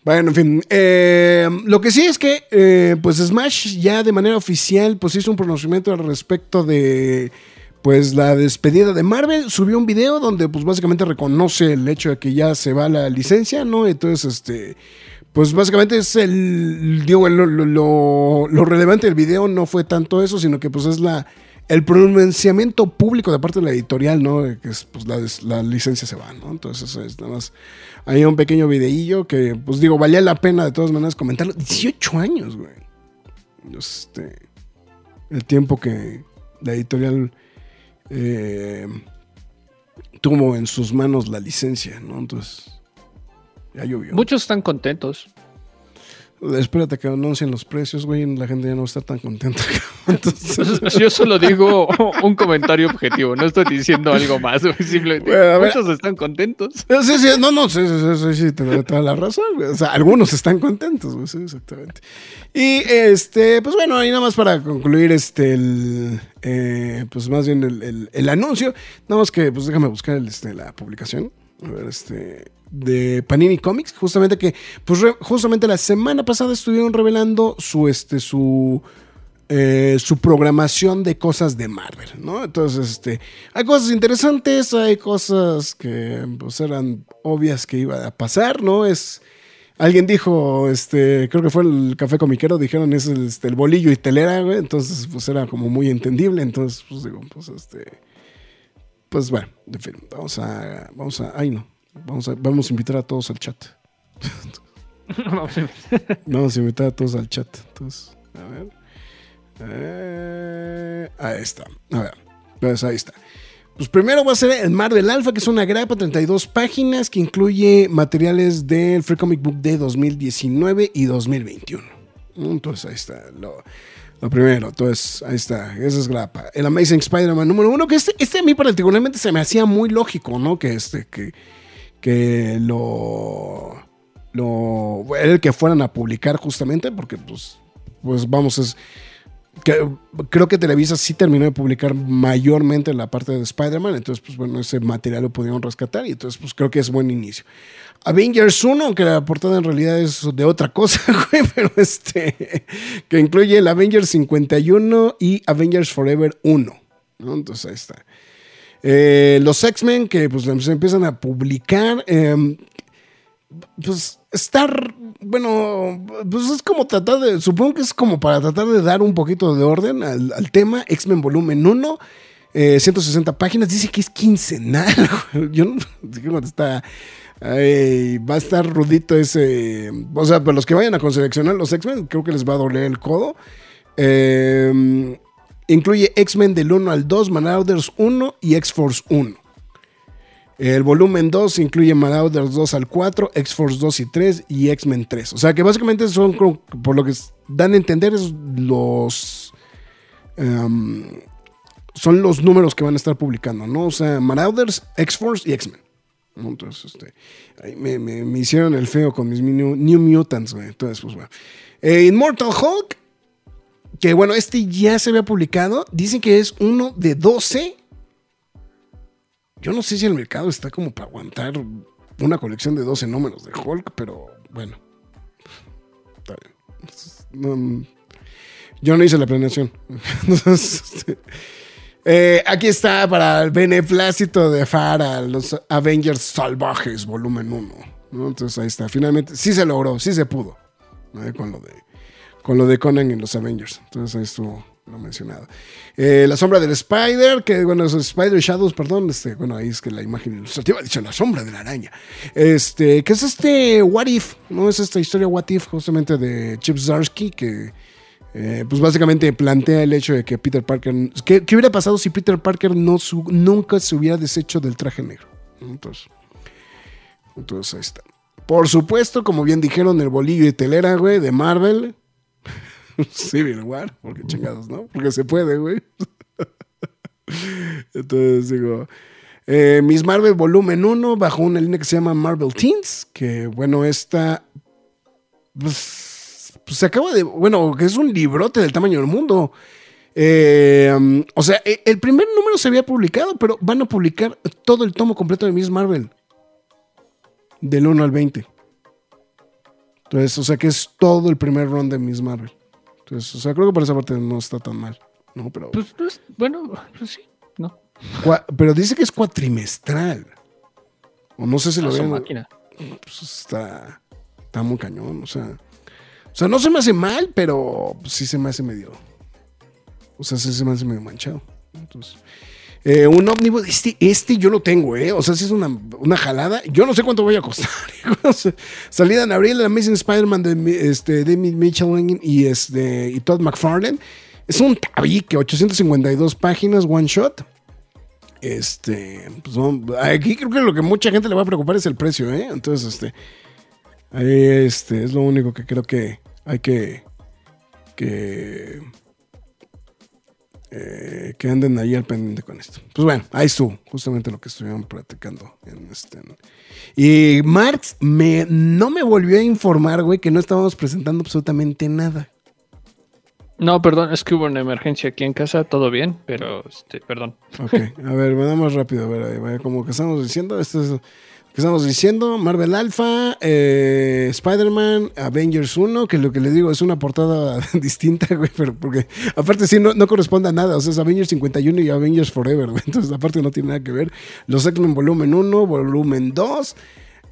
Bueno, en fin. eh, lo que sí es que, eh, pues Smash ya de manera oficial, pues hizo un pronunciamiento al respecto de, pues la despedida de Marvel. Subió un video donde, pues básicamente reconoce el hecho de que ya se va la licencia, ¿no? Entonces, este, pues básicamente es el, digo, lo, lo- lo- relevante del video no fue tanto eso, sino que pues es la, el pronunciamiento público de parte de la editorial, ¿no? Que es, pues la, la licencia se va, ¿no? Entonces es nada más. Hay un pequeño videillo que, pues digo, valía la pena de todas maneras comentarlo. 18 años, güey. Este, el tiempo que la editorial eh, tuvo en sus manos la licencia, ¿no? Entonces, ya llovió. Muchos están contentos. Espérate que anuncien los precios, güey, la gente ya no está tan contenta. Entonces, Yo solo digo un comentario objetivo, no estoy diciendo algo más, güey, simplemente Bueno, a muchos están contentos. sí, sí, no, no, sí, sí, sí, sí, sí, te doy toda la razón, güey. O sea, algunos están contentos, güey, sí, exactamente. Y este, pues bueno, ahí nada más para concluir este, el, eh, pues más bien el, el- el anuncio. Nada más que, pues déjame buscar el, este, la publicación. A ver, este, de Panini Comics, justamente que, pues justamente la semana pasada estuvieron revelando su, este, su, eh, su programación de cosas de Marvel, ¿no? Entonces, este, hay cosas interesantes, hay cosas que pues, eran obvias que iba a pasar, ¿no? Es, alguien dijo, este, creo que fue el café comiquero, dijeron es el, este, bolillo y telera, güey, entonces, pues era como muy entendible, entonces, pues digo, pues este, pues bueno, en fin, vamos a, vamos a, ay no, vamos a, vamos a invitar a todos al chat. Vamos a- invitar a todos al chat. Entonces, a ver. Eh, ahí está. A ver. Pues ahí está. Pues primero va a ser el Marvel Alpha, que es una grapa, 32 páginas, que incluye materiales del Free Comic Book de 2019 y 2021. Entonces ahí está. Lo, lo primero, entonces ahí está. Esa es grapa. El Amazing Spider-Man número uno, que este, este a mí particularmente se me hacía muy lógico, ¿no? Que este, que, que lo lo era el que fueran a publicar justamente porque pues pues vamos es creo que Televisa sí terminó de publicar mayormente la parte de Spider-Man entonces pues bueno ese material lo pudieron rescatar y entonces pues creo que es buen inicio Avengers 1 aunque la portada en realidad es de otra cosa güey, pero este que incluye el Avengers 51 y Avengers Forever 1 ¿no? entonces ahí está Eh, los X-Men que pues se empiezan a publicar eh, pues estar, bueno, pues es como tratar de, supongo que es como para tratar de dar un poquito de orden al, tema, X-Men volumen 1, eh, 160 páginas, dice que es quincenal, yo no, está, ay, va a estar rudito ese, o sea, para los que vayan a conseleccionar los X-Men, creo que les va a doler el codo. Eh, incluye X-Men del 1 al 2, Marauders 1 y X-Force 1. El volumen 2 incluye Marauders 2 al 4, X-Force 2 y 3 y X-Men 3. O sea que básicamente son, por lo que dan a entender, los... em, son los números que van a estar publicando, ¿no? O sea, Marauders, X-Force y X-Men. Entonces, este, ahí me, me- me hicieron el feo con mis New, New Mutants, güey. Entonces, pues bueno. Eh, Immortal Hulk, que bueno, este ya se había publicado. Dicen que es uno de 12 yo no sé si el mercado está como para aguantar una colección de 12 números de Hulk, pero bueno. Está bien. Yo no hice la planeación. Eh, aquí está para el beneplácito de Farah, los Avengers Salvajes, volumen 1. ¿no? Entonces ahí está. Finalmente, sí se logró, sí se pudo. Con lo de con lo de Conan en los Avengers. Entonces ahí estuvo lo mencionado. Eh, la sombra del Spider, que bueno, es Spider Shadows, perdón, este, bueno, ahí es que la imagen ilustrativa dice la sombra de la araña. Este, que es este What If, ¿no? Es esta historia What If, justamente de Chip Zdarsky, que eh, pues básicamente plantea el hecho de que Peter Parker, ¿qué, qué hubiera pasado si Peter Parker no nunca se hubiera deshecho del traje negro? Entonces, entonces ahí está. Por supuesto, como bien dijeron, el bolillo de telera, güey, de Marvel. Civil War, porque chingados, ¿no? Porque se puede, güey. Entonces digo, eh, Miss Marvel volumen 1 bajo una línea que se llama Marvel Teens, que bueno, esta pues, pues, se acaba de, bueno, que es un librote del tamaño del mundo. Eh, um, o sea, e- el primer número se había publicado, pero van a publicar todo el tomo completo de Miss Marvel. Del 1 al 20. Entonces, o sea que es todo el primer run de Miss Marvel. Entonces, o sea, creo que por esa parte no está tan mal. No, pero, Pues, pues, bueno, pues sí, no. pero dice que es cuatrimestral. O no sé si lo ven. máquina. Pues está, está muy cañón. O sea, o sea, no se me hace mal, pero sí se me hace medio. O sea, sí se me hace medio manchado. Entonces, eh, un ómnibus, este, este yo lo tengo, ¿eh? O sea, si es una, una jalada. Yo no sé cuánto voy a costar. Salida en abril, el Amazing Spider-Man de este, David Mitchell y, este, y Todd McFarlane. Es un tabique, 852 páginas, one shot. Este, pues aquí creo que lo que mucha gente le va a preocupar es el precio, ¿eh? Entonces, este, este, es lo único que creo que hay que, que, eh, que anden ahí al pendiente con esto. Pues bueno, ahí estuvo, justamente lo que estuvieron platicando en este. Y Marx me, no me volvió a informar, güey, que no estábamos presentando absolutamente nada. No, perdón, es que hubo una emergencia aquí en casa, todo bien, pero, este, perdón. Ok, a ver, más rápido, a ver, ahí, vaya, como que estamos diciendo, esto es ¿Qué estamos diciendo? Marvel Alpha, eh, Spider-Man, Avengers 1, que lo que les digo es una portada distinta, güey, pero porque aparte sí no, no corresponde a nada, o sea, es Avengers 51 y Avengers Forever, güey, entonces aparte no tiene nada que ver. Los X-Men volumen 1, volumen 2,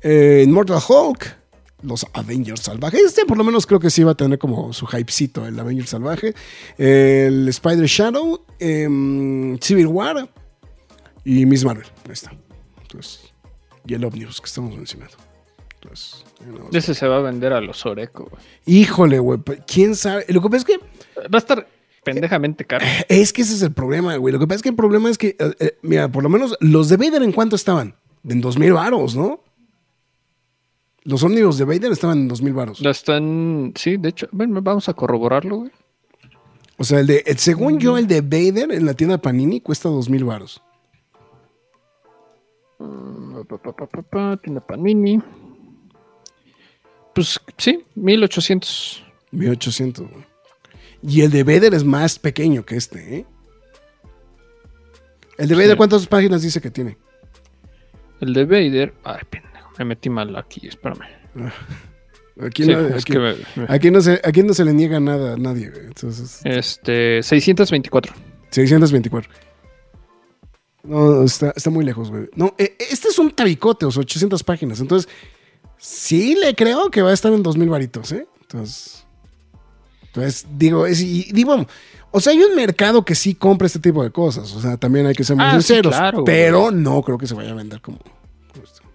eh, Immortal Hulk, los Avengers salvajes. Este por lo menos creo que sí va a tener como su hypecito, el Avenger salvaje. El Spider Shadow, em, Civil War y Miss Marvel. Ahí está. Entonces, y el Omnibus que estamos mencionando. Entonces. Ese se va a vender a los Oreco, güey. Híjole, güey. ¿Quién sabe? Lo que pasa es que Va a estar pendejamente caro. Es que ese es el problema, güey. Lo que pasa es que el problema es que, eh, eh, mira, por lo menos los de Vader en cuánto estaban? En 2000 varos, ¿no? Los ómnibus de Vader estaban en 2000 varos. Ya están. Sí, de hecho, bueno, vamos a corroborarlo, güey. O sea, el de, el- según yo, el de Vader en la tienda Panini cuesta 2000 varos. Tienda Panini. Pues sí, 1800. 1800, güey. Y el de Vader es más pequeño que este, ¿eh? ¿El de Vader Sí. cuántas páginas dice que tiene? El de Vader. Ay, pendejo. Me metí mal aquí, espérame. Aquí, Sí, no, es aquí- que me- me- aquí no se, aquí no se le niega nada a nadie. Entonces, Este, 624. 624. No, está, está muy lejos, güey. No, eh, este es un tabicote, o sea, 800 páginas. Entonces, sí le creo que va a estar en 2000 varitos, ¿eh? Entonces, entonces digo, es, y, digo, o sea, hay un mercado que sí compra este tipo de cosas. O sea, también hay que ser muy Ah, sí, sinceros. claro, pero no creo que se vaya a vender como.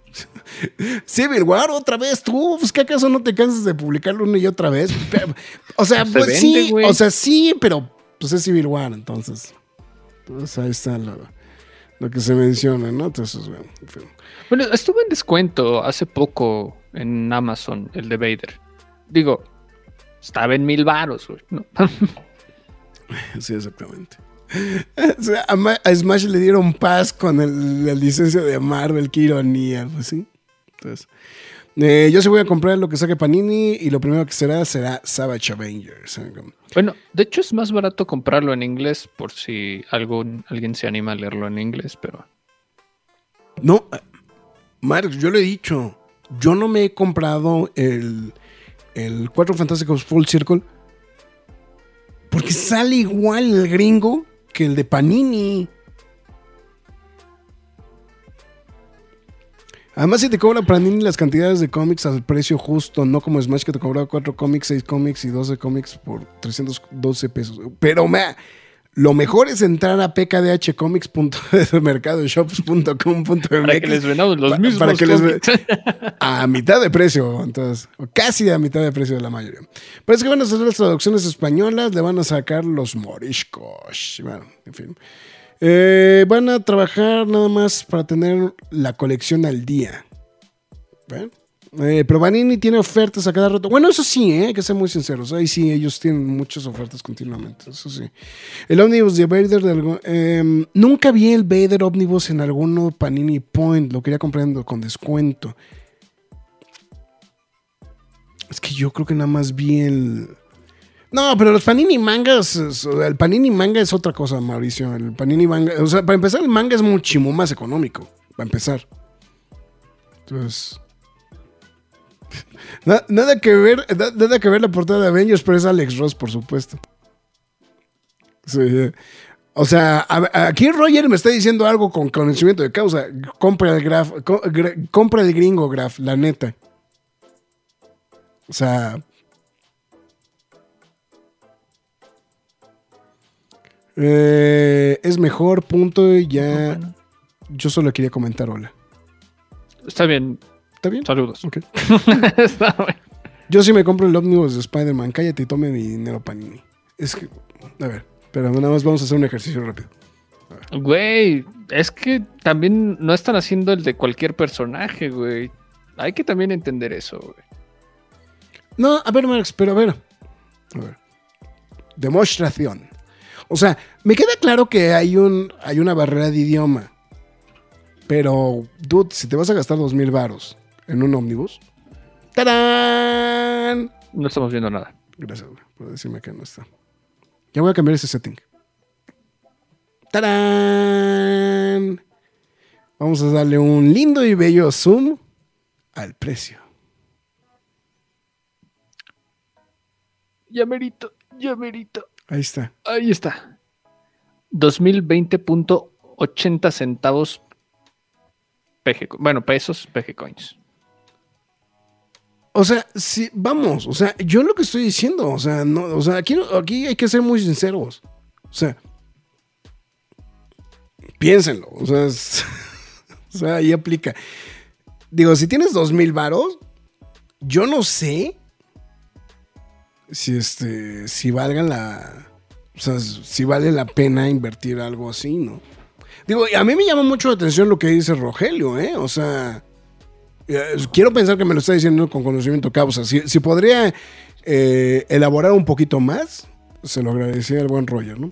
Civil War otra vez, tú, pues que acaso no te cansas de publicarlo una y otra vez. O sea, Se pues, vende, sí, güey. o sea, sí, pero pues es Civil War, entonces. Pues ahí está lo, lo que se menciona, ¿no? Entonces, bueno, en fin. Bueno, estuvo en descuento hace poco en Amazon, el de Vader. Digo, estaba en mil varos, güey. ¿no? Sí, exactamente. O sea, a, Ma- a Smash le dieron paz con el- la licencia de Marvel, qué ironía, pues sí. Entonces, eh, yo sí voy a comprar lo que saque Panini y lo primero que será será Savage Avengers. bueno, de hecho es más barato comprarlo en inglés por si algún, alguien se anima a leerlo en inglés, pero... No, Marx, yo lo he dicho. Yo no me he comprado el, el Cuatro Fantásticos Full Circle porque sale igual el gringo que el de Panini. Además, si te cobra Panini las cantidades de cómics al precio justo, no como Smash que te cobraba 4 cómics, 6 cómics y 12 cómics por 312 pesos. Pero me, lo mejor es entrar a pkdhcomics.mercadoshops.com.mx Para que les vendamos los mismos para que les ve- cómics. a mitad de precio, entonces, o casi a mitad de precio de la mayoría. Parece que van a hacer las traducciones españolas, le van a sacar los moriscos. Bueno, en fin. Eh, van a trabajar nada más para tener la colección al día. ¿Ven? Eh, pero Vanini tiene ofertas a cada rato. Bueno, eso sí, ¿eh? hay que ser muy sinceros. Ahí sí, ellos tienen muchas ofertas continuamente. Eso sí. El Omnibus de Vader, de algo- eh, nunca vi el Vader Omnibus en alguno Panini Point. Lo quería comprar en- con descuento. Es que yo creo que nada más vi el. No, pero los Panini mangas. El Panini manga es otra cosa, Mauricio. El Panini manga. O sea, para empezar, el manga es muchísimo más económico. Para empezar. Entonces. na- Nada que ver, na- nada que ver la portada de Avengers, pero es Alex Ross, por supuesto. Sí. O sea, aquí Roger me está diciendo algo con conocimiento de causa. Compra el graf, co- gra- compra el gringo graf, la neta. O sea. Eh, es mejor, punto. Y ya. Bueno, Yo solo quería comentar hola. está bien, ¿Está bien? saludos. Ok. Está bien. Yo sí me compro el ómnibus de Spider-Man. Cállate y tome mi dinero Panini. Es que. A ver, pero nada más vamos a hacer un ejercicio rápido. Güey, es que también no están haciendo el de cualquier personaje, güey. Hay que también entender eso, güey. No, a ver, Marx, pero a ver. A ver. Demostración. O sea, me queda claro que hay, un, hay una barrera de idioma. Pero, dude, si te vas a gastar dos mil varos en un ómnibus. ¡Tarán! No estamos viendo nada. Gracias güey, por decirme que no está. Ya voy a cambiar ese setting. ¡Tarán! Vamos a darle un lindo y bello zoom al precio. Ya merito, ya merito. Ahí está. Ahí está. 2020.80 centavos PG, bueno, pesos PG Coins. O sea, sí, vamos, o sea, yo lo que estoy diciendo, o sea, no, o sea, aquí, aquí hay que ser muy sinceros. O sea, piénsenlo, o sea, es- o sea, ahí aplica. Digo, si tienes dos mil varos, yo no sé si este, si valga la, o sea, si vale la pena invertir algo así, ¿no? Digo, a mí me llama mucho la atención lo que dice Rogelio, ¿eh? O sea, eh, quiero pensar que me lo está diciendo con conocimiento causa. Si, si podría eh, elaborar un poquito más, se lo agradecería al buen Roger, ¿no?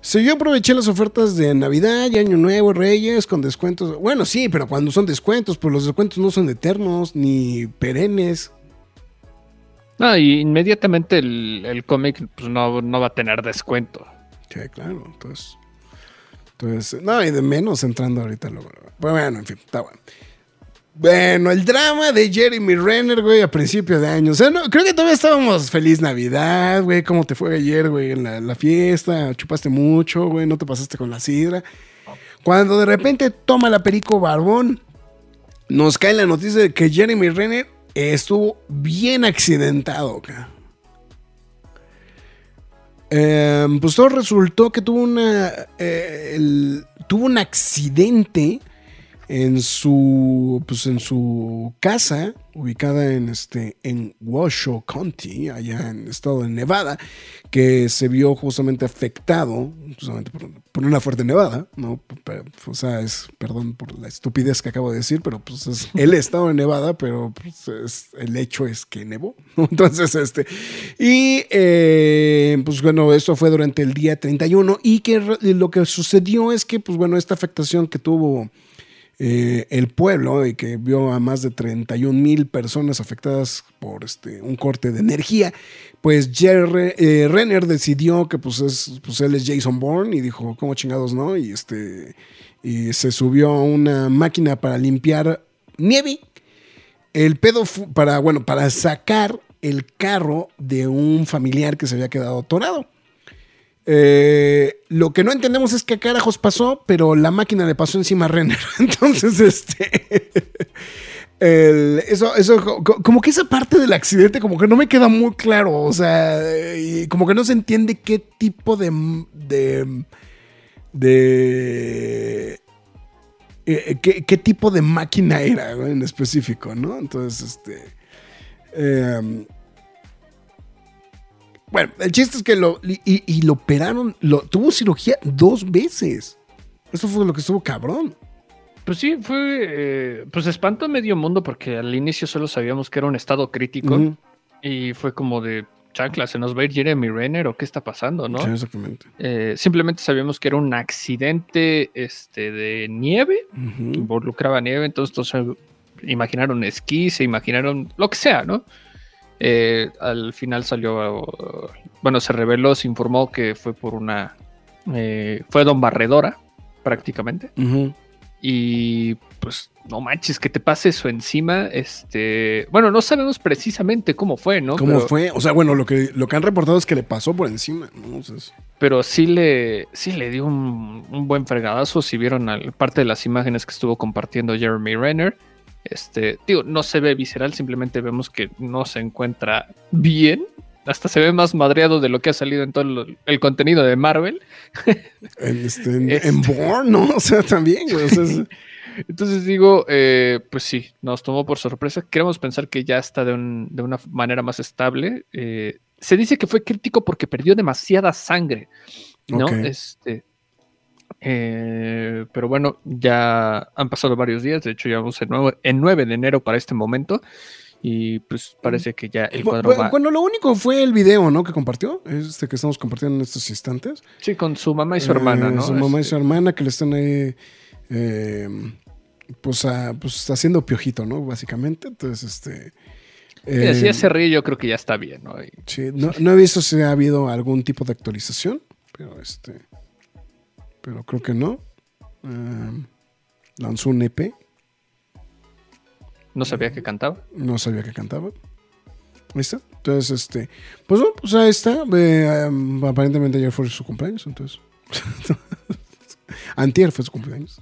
Si yo aproveché las ofertas de Navidad y Año Nuevo, Reyes, con descuentos. Bueno, sí, pero cuando son descuentos, pues los descuentos no son eternos ni perennes. No, y inmediatamente el, el cómic pues, no, no va a tener descuento. Sí, claro, entonces. Entonces, no, y de menos entrando ahorita luego. Bueno, en fin, está bueno. Bueno, el drama de Jeremy Renner, güey, a principio de año. O sea, creo que todavía estábamos feliz Navidad, güey. ¿Cómo te fue ayer, güey, en la, la fiesta? Chupaste mucho, güey, no te pasaste con la sidra. Cuando de repente toma la perico barbón, nos cae la noticia de que Jeremy Renner estuvo bien accidentado, acá. Eh, pues todo resultó que tuvo una. eh, tuvo un accidente en su. Pues en su casa, ubicada en este. en Washoe County, allá en el estado de Nevada, que se vio justamente afectado, justamente por, por una fuerte nevada, ¿no? O sea, es. Perdón por la estupidez que acabo de decir, pero pues es el estado de Nevada, pero pues, es- el hecho es que nevó. Entonces, este. Y eh, pues bueno, esto fue durante el día 31 y que lo que sucedió es que, pues bueno, esta afectación que tuvo eh, el pueblo y que vio a más de 31 mil personas afectadas por este, un corte de energía, pues Jerry, eh, Renner decidió que pues, es, pues él es Jason Bourne y dijo, ¿cómo chingados no? Y, este, y se subió a una máquina para limpiar nieve. El pedo para, bueno, para sacar el carro de un familiar que se había quedado atorado. Eh, lo que no entendemos es qué carajos pasó, pero la máquina le pasó encima a Renner. Entonces, este. eso, eso, co- co- como que esa parte del accidente, como que no me queda muy claro. O sea, como que no se entiende qué tipo de. de. de eh, qué, qué tipo de máquina era en específico, ¿no? Entonces, este. em, bueno, el chiste es que lo. Y, lo operaron. Lo, tuvo cirugía dos veces. Eso fue lo que estuvo cabrón. Pues sí, fue. eh, pues espantó a medio mundo porque al inicio solo sabíamos que era un estado crítico y fue como de chancla, se nos va a ir Jeremy Renner o qué está pasando, ¿no? Sí, exactamente. Eh, simplemente sabíamos que era un accidente este, de nieve, Ujú. involucraba nieve, entonces todos se imaginaron esquí, se imaginaron lo que sea, ¿no? Eh, al final salió, bueno, se reveló, se informó que fue por una, eh, fue Don Barredora, prácticamente. Y pues no manches, que te pase eso encima. Este, bueno, no sabemos precisamente cómo fue, ¿no? ¿Cómo pero, fue? O sea, bueno, lo que, lo que han reportado es que le pasó por encima. ¿no? O sea, es- pero sí le, sí le dio un, un buen fregadazo. Si vieron al- parte de las imágenes que estuvo compartiendo Jeremy Renner, este, digo, no se ve visceral, simplemente vemos que no se encuentra bien. Hasta se ve más madreado de lo que ha salido en todo el contenido de Marvel. en, este, en, Este. en Bourne, ¿no? O sea, también, güey. O sea, es- Entonces digo, eh, pues sí, nos tomó por sorpresa. Queremos pensar que ya está de, un- de una manera más estable. Eh, se dice que fue crítico porque perdió demasiada sangre, ¿no? Este, eh, pero bueno, ya han pasado varios días. De hecho, ya vamos en, nuevo- en 9 de enero para este momento. Y pues parece que ya el cuadro bu- va. Bueno, lo único fue el video, ¿no? Que compartió. Este que estamos compartiendo en estos instantes. Sí, con su mamá y su hermana, Eh, ¿no? Su mamá y Este, su hermana que le están ahí. eh, pues, a- pues haciendo piojito, ¿no? Básicamente. Entonces, este. si eh, se ríe, yo creo que ya está bien, ¿no? Y- Sí, no, no he visto si ha habido algún tipo de actualización, pero este. Pero creo que no. Um, lanzó un EP. No sabía que cantaba. No sabía que cantaba. Está. Entonces, este. Pues bueno, pues ahí está. Eh, um, aparentemente ayer fue su cumpleaños, entonces. Antier fue su cumpleaños.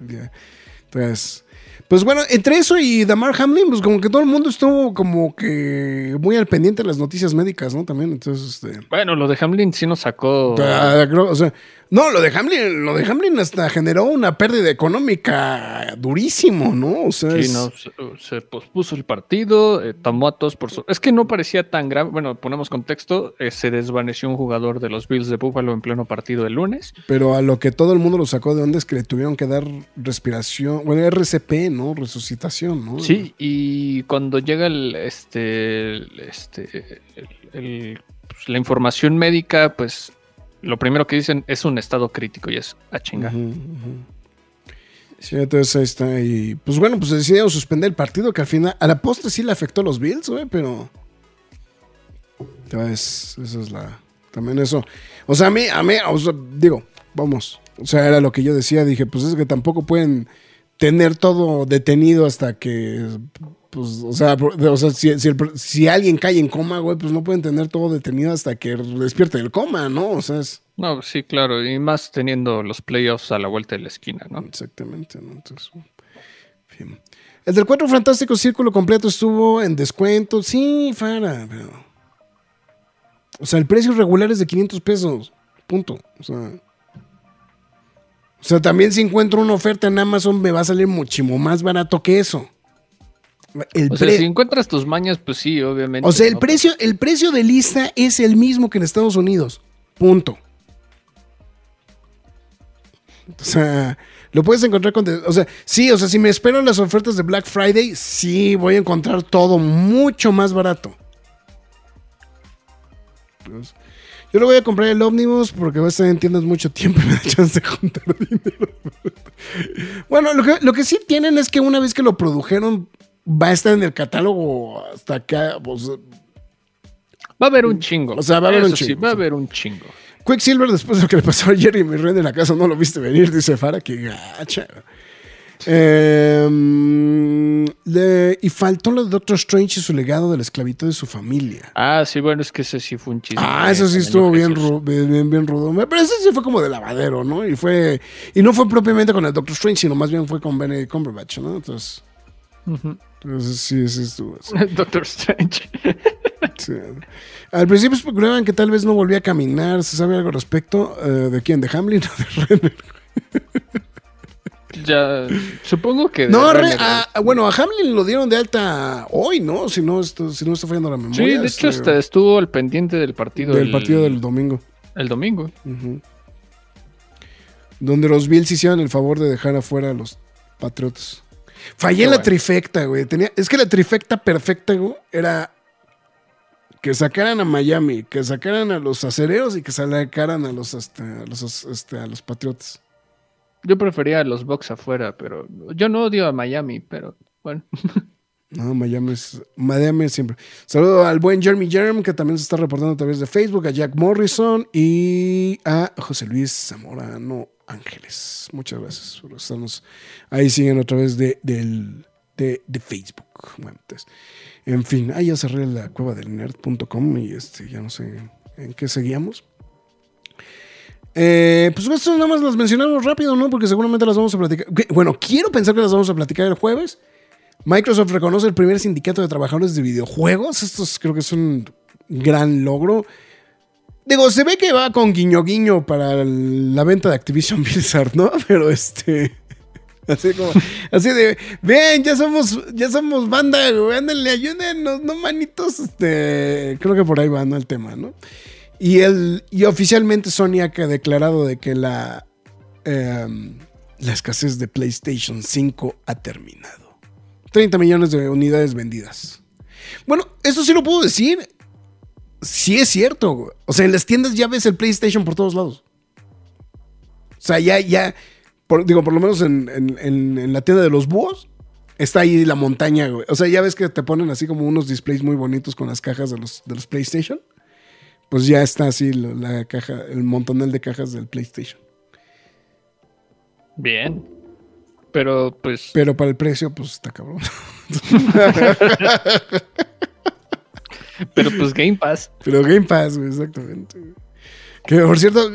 Entonces. Pues bueno, entre eso y Damar Hamlin, pues como que todo el mundo estuvo como que muy al pendiente de las noticias médicas, ¿no? También, entonces, este. Bueno, lo de Hamlin sí nos sacó. Ah, o sea, no, lo de Hamlin, lo de Hamlin hasta generó una pérdida económica durísimo, ¿no? O sea, Sí, es- no, se, se pospuso el partido, eh, tomó a todos por su... Es que no parecía tan grave. Bueno, ponemos contexto. eh, se desvaneció un jugador de los Bills de Buffalo en pleno partido el lunes. pero a lo que todo el mundo lo sacó de onda es que le tuvieron que dar respiración, bueno, RCP, ¿no? Resucitación, ¿no? Sí, y cuando llega el, este, el- este, el- el- pues, la información médica, pues lo primero que dicen es un estado crítico y es a chingar. Sí, entonces ahí está. Y pues bueno, pues decidieron suspender el partido que al final, a la postre sí le afectó a los Bills, güey, pero. Esa es la. También eso. O sea, a mí, a mí, digo, vamos. O sea, era lo que yo decía. Dije, pues es que tampoco pueden tener todo detenido hasta que. Pues, o sea, o sea si, si el- si alguien cae en coma, güey, pues no pueden tener todo detenido hasta que despierte del coma, ¿no? O sea, es. No, sí, claro, y más teniendo los playoffs a la vuelta de la esquina, ¿no? Exactamente, ¿no? Entonces, bien. El del Cuatro Fantástico Círculo completo estuvo en descuento. Sí, Fara, pero. O sea, el precio regular es de 500 pesos. Punto. O sea. O sea, también si encuentro una oferta en Amazon me va a salir muchísimo más barato que eso. El O sea, si encuentras tus mañas, pues sí, obviamente. o sea, el ¿no? precio, el precio de lista es el mismo que en Estados Unidos. Punto. O sea, lo puedes encontrar con... O sea, sí, o sea, si me espero las ofertas de Black Friday, sí voy a encontrar todo mucho más barato. Pues, yo lo voy a comprar el Omnibus porque va a estar en tiendas mucho tiempo y me da chance de juntar dinero. bueno, lo que, lo que sí tienen es que una vez que lo produjeron, va a estar en el catálogo hasta acá. pues, Va a haber un chingo. O sea, va a haber Eso un sí, chingo, va a haber un chingo. Quicksilver, después de lo que le pasó a Jeremy Ren en la casa, no lo viste venir, dice Fara, que gacha. Em, le- y faltó lo de Doctor Strange y su legado de la esclavitud de su familia. Ah, sí, bueno, es que ese sí fue un chisme. Ah, eso sí estuvo bien, ru- bien, bien, bien rudo. Pero ese sí fue como de lavadero, ¿no? Y fue y no fue propiamente con el Doctor Strange, sino más bien fue con Benedict Cumberbatch, ¿no? Entonces, Ujú. Entonces sí, sí estuvo. así. Doctor Strange. Sí. Al principio especulaban que tal vez no volvía a caminar. ¿Se sabe algo al respecto? Eh, ¿De quién? ¿De Hamlin o de Renner? ya, supongo que. No, Re- Renner, a- a- bueno, a Hamlin lo dieron de alta hoy, ¿no? Si no, esto, si no está fallando la memoria. Sí, de hecho, este, hasta estuvo al pendiente del partido. del el- partido del domingo. El domingo. Donde los Bills hicieron el favor de dejar afuera a los Patriotas. Fallé Qué en la bueno. trifecta, güey. Tenía, es que la trifecta perfecta, güey, era que sacaran a Miami, que sacaran a los acereros y que sacaran a los, este, a los, este, a los Patriotas. Yo prefería a los Bucks afuera, pero yo no odio a Miami, pero bueno. No, Miami es. Miami es siempre. Saludo al buen Jeremy Jerem, que también se está reportando a través de Facebook, a Jack Morrison y a José Luis Zamorano Ángeles. Muchas gracias por estarnos. Ahí siguen otra vez de, del, de, Facebook. Entonces, en fin, ahí ya cerré la cueva del nerd.com y este, ya no sé en qué seguíamos. Eh, pues esto nada más las mencionamos rápido, ¿no? Porque seguramente las vamos a platicar. Bueno, quiero pensar que las vamos a platicar el jueves. Microsoft reconoce el primer sindicato de trabajadores de videojuegos. Esto es- creo que es un gran logro. Digo, se ve que va con guiño guiño para la venta de Activision Blizzard, ¿no? Pero este. Así como, así de, ven, ya somos, ya somos banda, güey, ándale, ayúdenos, no manitos, este, creo que por ahí va, ¿no? El tema, ¿no? Y el, y oficialmente Sony ha declarado de que la, em, la escasez de PlayStation 5 ha terminado. 30 millones de unidades vendidas. Bueno, esto sí lo puedo decir. Sí es cierto. güey. O sea, en las tiendas ya ves el PlayStation por todos lados. O sea, ya, ya, por- digo, por lo menos en, en- en- en la tienda de los búhos, está ahí la montaña, güey. O sea, ya ves que te ponen así como unos displays muy bonitos con las cajas de los, de los PlayStation. Pues ya está así lo- la caja, el montonel de cajas del PlayStation. Bien. Pero pues. Pero para el precio, pues está cabrón. Pero pues Game Pass. Pero Game Pass, güey, exactamente. Que por cierto,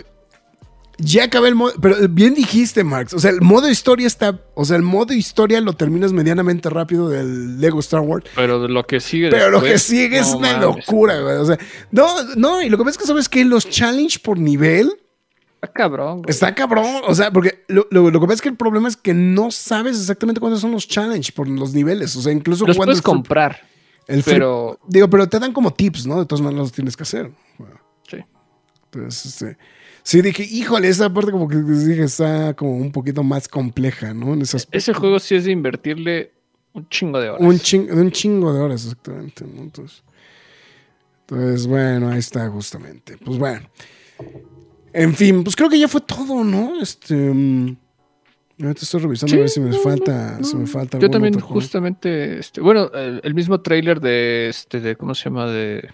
ya acabé el modo. Pero bien dijiste, Max. O sea, el modo historia está. O sea, el modo historia lo terminas medianamente rápido del Lego Star Wars. Pero lo que sigue. Pero lo que sigue es no una mames. locura, güey. O sea, no, no, y lo que pasa es que sabes que los challenge por nivel Está cabrón, güey. está cabrón. O sea, porque lo, lo- lo que pasa es que el problema es que no sabes exactamente cuántos son los challenge por los niveles. O sea, incluso Los cuando puedes comprar. El free- pero- digo, pero te dan como tips, ¿no? De todas maneras los tienes que hacer. Bueno, Sí. Entonces, este, sí dije, híjole, esa parte como que dije está como un poquito más compleja, ¿no? En ese aspecto. Ese juego sí es de invertirle un chingo de horas. Un chingo, un chingo de horas, exactamente. ¿no? Entonces, entonces, bueno, ahí está justamente. Pues bueno. En fin, pues creo que ya fue todo, ¿no? Este. mm, ahorita estoy revisando Sí, a ver si me no, falta. no, si me no. falta Yo también otro juego. justamente, este, bueno, el, el mismo trailer de este, de cómo se llama, de,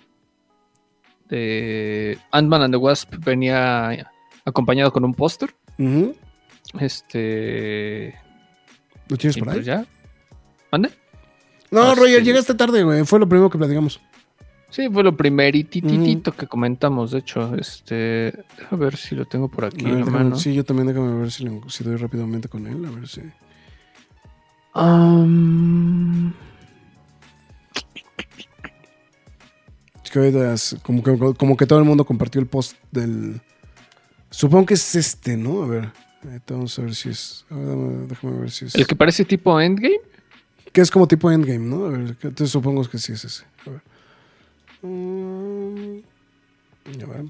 de Ant-Man and the Wasp venía acompañado con un póster. Este, ¿Lo tienes por ahí? pues ya. ¿Mande? No, Ah, Roger, sí. llegaste tarde, güey. Fue lo primero que platicamos. Sí, fue lo primerititito que comentamos, de hecho, este, a ver si lo tengo por aquí A ver, en la déjame- mano. sí, yo también déjame ver si, lo- si doy rápidamente con él. A ver si. Es como que, como que todo el mundo compartió el post del. Supongo que es este, ¿no? A ver. Vamos a ver si es. a ver, déjame ver si es. el que parece tipo Endgame. Que es como tipo endgame, ¿no? A ver, entonces supongo que sí es ese. A ver. Mm, a ver.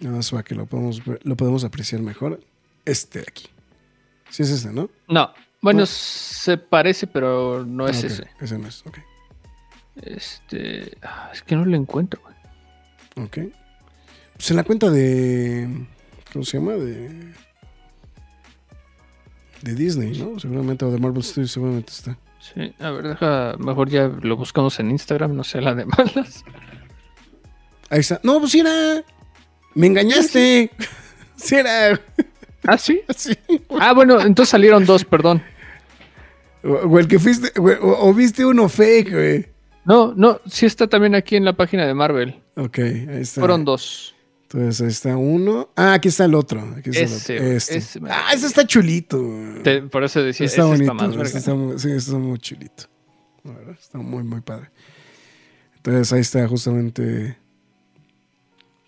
Nada más para que lo podemos, ver- lo podemos apreciar mejor. Este de aquí. Sí es este, ¿no? No, bueno, No. se parece, pero no es Ah, ese. Ese no es, ok. Este, ah, es que no lo encuentro. güey. Ok. Pues en la cuenta de. ¿Cómo se llama? De. De Disney, ¿no? Seguramente, o de Marvel Studios, seguramente está. Sí, a ver, deja, mejor ya lo buscamos en Instagram, no sé la de malas. Ahí está. No, pues era. Me engañaste. Sí era. Ah, sí. Sí. Ah, bueno, entonces salieron dos, perdón. O, o el que fuiste. O, o viste uno fake, güey. No, no, sí está también aquí en la página de Marvel. Ok, ahí está. Fueron dos. Entonces ahí está uno. Ah, aquí está el otro. Aquí está el Ese, otro. güey, Este. ese ah, ese está chulito. Te- por eso decía, está ese bonito. está más este está sí, está muy chulito. Está muy, muy padre. Entonces ahí está justamente.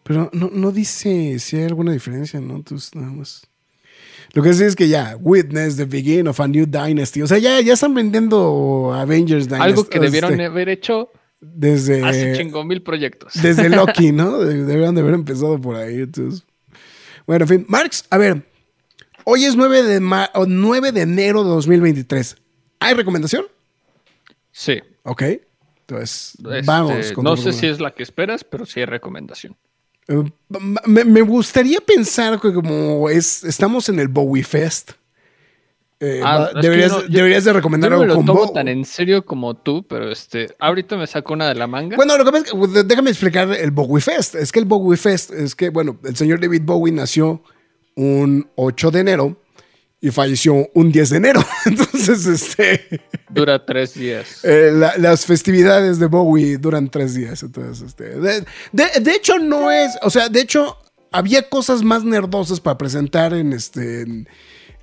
Pero no, no dice si hay alguna diferencia, ¿no? Entonces nada más. Lo que sí es que ya, Witness, The Beginning of a New Dynasty. O sea, ya, ya están vendiendo Avengers Dynasty. Algo que debieron este, haber hecho desde, hace chingo mil proyectos. desde Loki, ¿no? De- Deberían de haber empezado por ahí. Entonces. Bueno, en fin. Marx, a ver. Hoy es 9 de, ma- o 9 de enero de 2023. ¿Hay recomendación? Sí. Ok. Entonces, este, vamos. con no sé si es la que esperas, pero sí hay recomendación. Me, me gustaría pensar que como es, estamos en el Bowie Fest. eh, Ah, va- deberías, no- yo- deberías de recomendar Yo no me algo lo tomo tan en serio como tú, pero este, ahorita me saco una de la manga. Bueno, lo que pasa es que déjame explicar el Bowie Fest. Es que el Bowie Fest es que, bueno, el señor David Bowie nació un 8 de enero y falleció un 10 de enero. Entonces, este, Dura tres días. eh, la- las festividades de Bowie duran tres días. Entonces, este, de, de- de hecho, no es, o sea, de hecho, había cosas más nerdosas para presentar en este, en,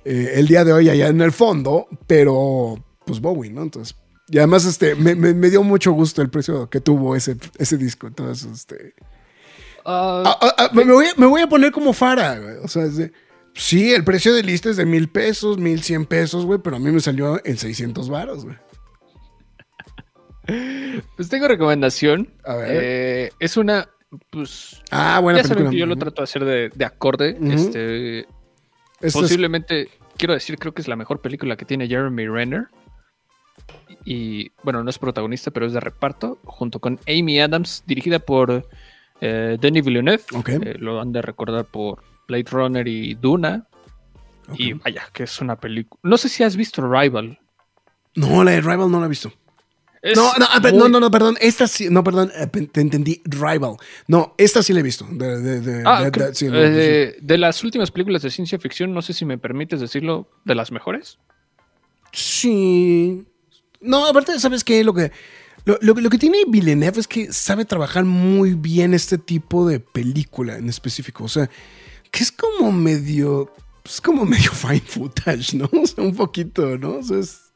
eh, el día de hoy allá en el fondo, pero pues Bowie, ¿no? Entonces, y además, este, me, me- me dio mucho gusto el precio que tuvo ese, ese disco. Entonces, este. Ah, Ah, ah, me, voy a, me voy a poner como Fara, güey. O sea, es de- sí, el precio de lista es de mil pesos, mil cien pesos, güey, pero a mí me salió en 600 varos, güey. pues tengo recomendación. A ver. Eh, es una, pues, Ah, buena ya saben que yo lo trato de hacer de, de acorde. Este, Esto es- posiblemente, quiero decir, creo que es la mejor película que tiene Jeremy Renner. Y bueno, no es protagonista, pero es de reparto, junto con Amy Adams, dirigida por eh, Denis Villeneuve. Ok. Eh, lo han de recordar por Blade Runner y Duna. Y vaya, que es una película. No sé si has visto Rival. No, la de Rival no la he visto. Es No, no, ah, muy- no, no, no, perdón. Esta sí, no, perdón, eh, te entendí. Rival. No, esta sí la he visto. De, de, de- Ah, de- creo- de- sí, no, de las últimas películas de ciencia ficción, no sé si me permites decirlo, de las mejores. Sí. No, aparte, ¿sabes qué? Lo que, lo, lo- lo que tiene Villeneuve es que sabe trabajar muy bien este tipo de película en específico. O sea, que es como medio. Es como medio fine footage, ¿no? O sea, un poquito, ¿no? O sea, es-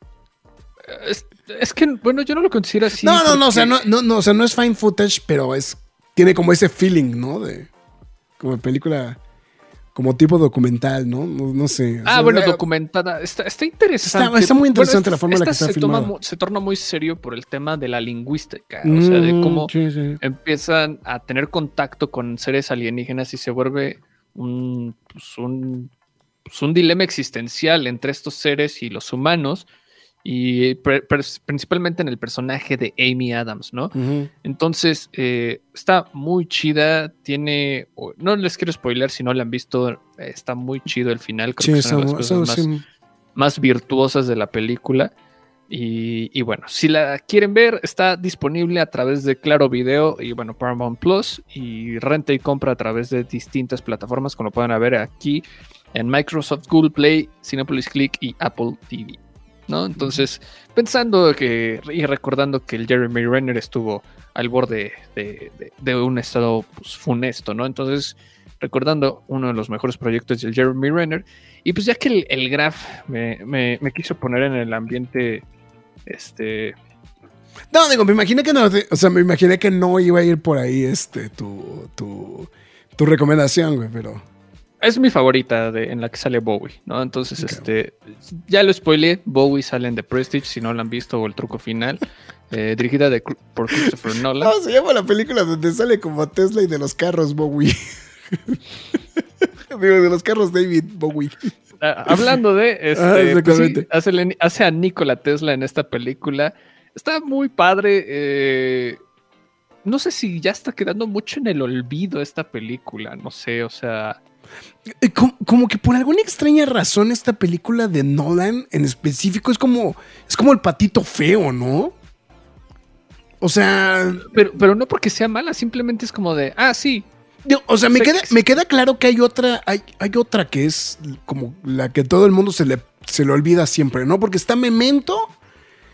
Es, es que, bueno, yo no lo considero así. no, no, no, o sea, no, porque- no, no, o sea, no es fine footage, pero es. Tiene como ese feeling, ¿no? De. Como película. Como tipo documental, ¿no? No, no sé. O Ah, sea, bueno, documentada. Está, está interesante. Está- está muy interesante la forma en la que está se toma filmada. mu- se torna muy serio por el tema de la lingüística. O sea, de mm, cómo sí, sí. empiezan a tener contacto con seres alienígenas y se vuelve un, pues, un, pues, un dilema existencial entre estos seres y los humanos. Y principalmente en el personaje de Amy Adams, ¿no? Entonces, eh, está muy chida. Tiene. No les quiero spoiler si no la han visto. eh, Está muy chido el final. Creo Sí, que son de las cosas eso más, sí. más virtuosas de la película. Y, y bueno, si la quieren ver, está disponible a través de Claro Video y bueno, Paramount Plus. Y renta y compra a través de distintas plataformas, como pueden ver aquí en Microsoft, Google Play, Cinepolis Click y Apple TV. ¿no? Entonces, pensando que y recordando que el Jeremy Renner estuvo al borde de, de- de un estado pues, funesto, ¿no? Entonces, recordando uno de los mejores proyectos del Jeremy Renner, y pues ya que el, el Graf me, me- me quiso poner en el ambiente, este, No, digo, me imaginé que no, o sea, me imaginé que no iba a ir por ahí este tu, tu, tu recomendación, güey, pero. es mi favorita de, en la que sale Bowie, ¿no? Entonces, este, ya lo spoileé, Bowie sale en The Prestige, si no lo han visto, o el truco final, eh, dirigida de, por Christopher Nolan. No, se llama la película donde sale como Tesla y de los carros Bowie. Digo, de los carros David Bowie. Ah, hablando de, este, Ah, pues sí, hace, le- hace a Nikola Tesla en esta película. Está muy padre. eh, no sé si ya está quedando mucho en el olvido esta película. No sé, o sea. Eh, Como, como que por alguna extraña razón esta película de Nolan en específico es como, es como el patito feo, ¿no? O sea, Pero, pero no porque sea mala, simplemente es como de, ah, sí. O sea, me queda, me queda claro que hay otra, hay, hay otra que es como la que todo el mundo se le, se le olvida siempre, ¿no? Porque está Memento,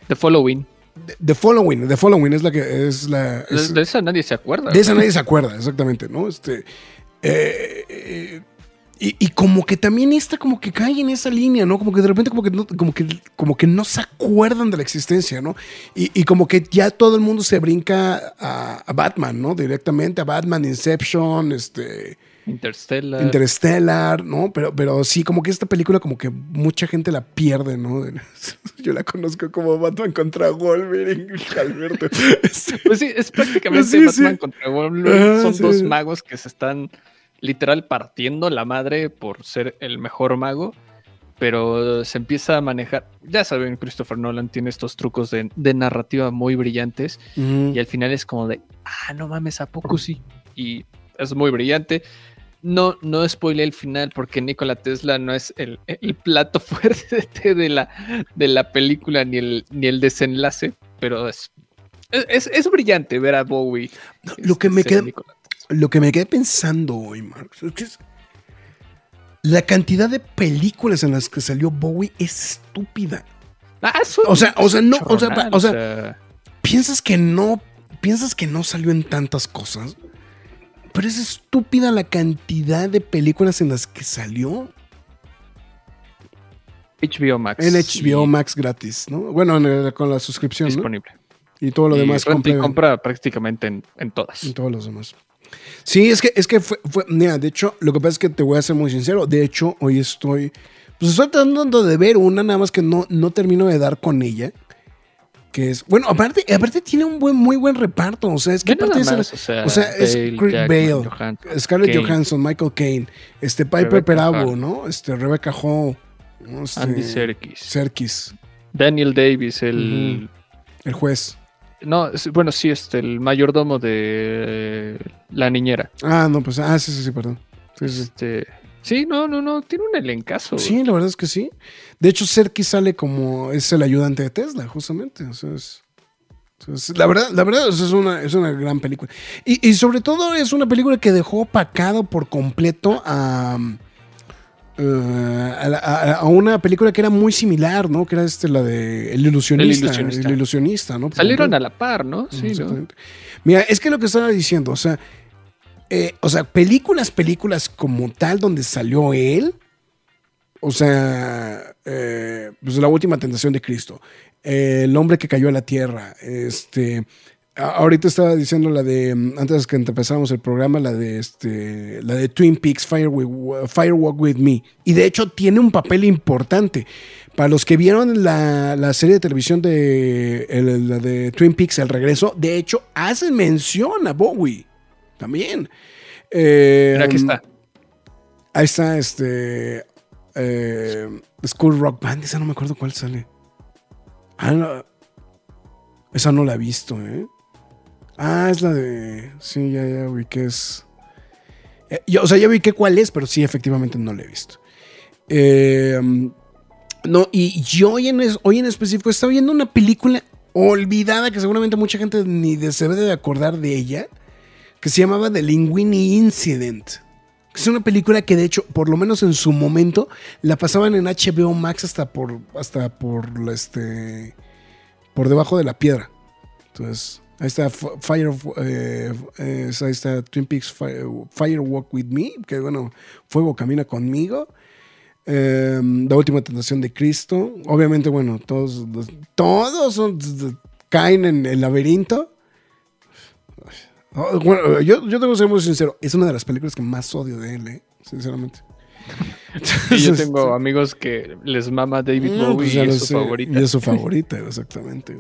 The Following. The- The Following, The Following es la que es la... De esa nadie se acuerda. de esa nadie se acuerda, exactamente, ¿no? Este... eh, eh, y, y como que también esta como que cae en esa línea, ¿no? Como que de repente como que no, como que, como que no se acuerdan de la existencia, ¿no? Y, y como que ya todo el mundo se brinca a, a Batman, ¿no? Directamente a Batman, Inception, este... Interstellar. Interstellar, ¿no? Pero, pero sí, como que esta película como que mucha gente la pierde, ¿no? Yo la conozco como Batman contra Wolverine, Alberto. Pues sí, es prácticamente Sí, Batman sí. contra Wolverine. Son sí. dos magos que se están literal partiendo la madre por ser el mejor mago. Pero se empieza a manejar. Ya saben, Christopher Nolan tiene estos trucos de, de narrativa muy brillantes. Y al final es como de, ah, no mames, ¿a poco sí? Y es muy brillante. No, no spoilé el final porque Nikola Tesla no es el, el plato fuerte de la, de la película ni el, ni el desenlace, pero es, es, es brillante ver a Bowie. Lo que me ser queda-. Lo que me quedé pensando hoy, Marcos, es que es- la cantidad de películas en las que salió Bowie es estúpida. Ah, eso O sea, o sea, no, o sea, chorronal, o sea, piensas que no, piensas que no salió en tantas cosas, pero es estúpida la cantidad de películas en las que salió HBO Max. en HBO Max gratis, ¿no? Bueno, en el- con la suscripción, ¿no? Disponible. Y todo lo Y demás renta y compra- compra prácticamente en, en todas. en todos los demás. Sí, es que, es que fue, fue- mira, de hecho, lo que pasa es que te voy a ser muy sincero. De hecho, hoy estoy, pues estoy tratando de ver una, nada más que no, no termino de dar con ella. Que es, bueno, aparte, aparte tiene un buen, muy buen reparto. O sea, es que aparte es, más, o sea, o sea, es Jackman, Bale, Johansson, Scarlett Kane, Johansson, Michael Caine, este Piper Rebecca Perabo, Hall. ¿no? Este Rebecca Hall, ¿no? Este, Andy Serkis. Serkis, Daniel Davis, el. el juez. No, bueno, sí, este, el mayordomo de la niñera. Ah, no, pues, ah, sí, sí, sí, perdón. Sí. Este, sí, no, no, no, tiene un elencazo. Sí, la verdad es que sí. De hecho, Serkis sale como es el ayudante de Tesla, justamente. O sea, es- o sea, es- la verdad, la verdad es, una, es una gran película. Y, y sobre todo es una película que dejó opacado por completo a, eh, a, la- a- a una película que era muy similar, ¿no? Que era este, la de El ilusionista. El ilusionista. ilusionista, ¿no? Salieron a la par, ¿no? Sí, ¿no? Mira, es que lo que estaba diciendo, o sea, eh, o sea, películas, películas como tal donde salió él, o sea, eh, pues la última tentación de Cristo, eh, el hombre que cayó a la tierra, este, ahorita estaba diciendo la de, mm, antes que empezáramos el programa, la de, este, la de Twin Peaks, Fire Wi- Firewalk With Me, y de hecho tiene un papel importante. Para los que vieron la, la serie de televisión de, el- la de Twin Peaks, El Regreso, de hecho hace mención a Bowie también. Eh, Mira, aquí está. Ahí está este. eh, School Rock Band, esa no me acuerdo cuál sale. Ah, no. Esa no la he visto, ¿eh? Ah, es la de. Sí, ya, ya vi que es. Eh, yo, o sea, ya vi que cuál es, pero sí, efectivamente no la he visto. Eh, no, y yo hoy en, hoy en específico estaba viendo una película olvidada que seguramente mucha gente ni se debe de acordar de ella, que se llamaba The Linguini Incident. Es una película que de hecho, por lo menos en su momento, la pasaban en HBO Max hasta por, hasta por este, por debajo de la piedra. Entonces, ahí está Fire, eh, ahí está Twin Peaks Fire, Fire Walk With Me, que bueno, Fuego Camina Conmigo. Eh, la última tentación de Cristo. Obviamente, bueno, todos, todos son- caen en el laberinto. Oh, Bueno, yo, yo tengo que ser muy sincero. Es una de las películas que más odio de él, ¿eh? sinceramente. Y yo tengo amigos que les mama David Mm, Bowie pues y es su sé, favorita. Y es su favorita, exactamente.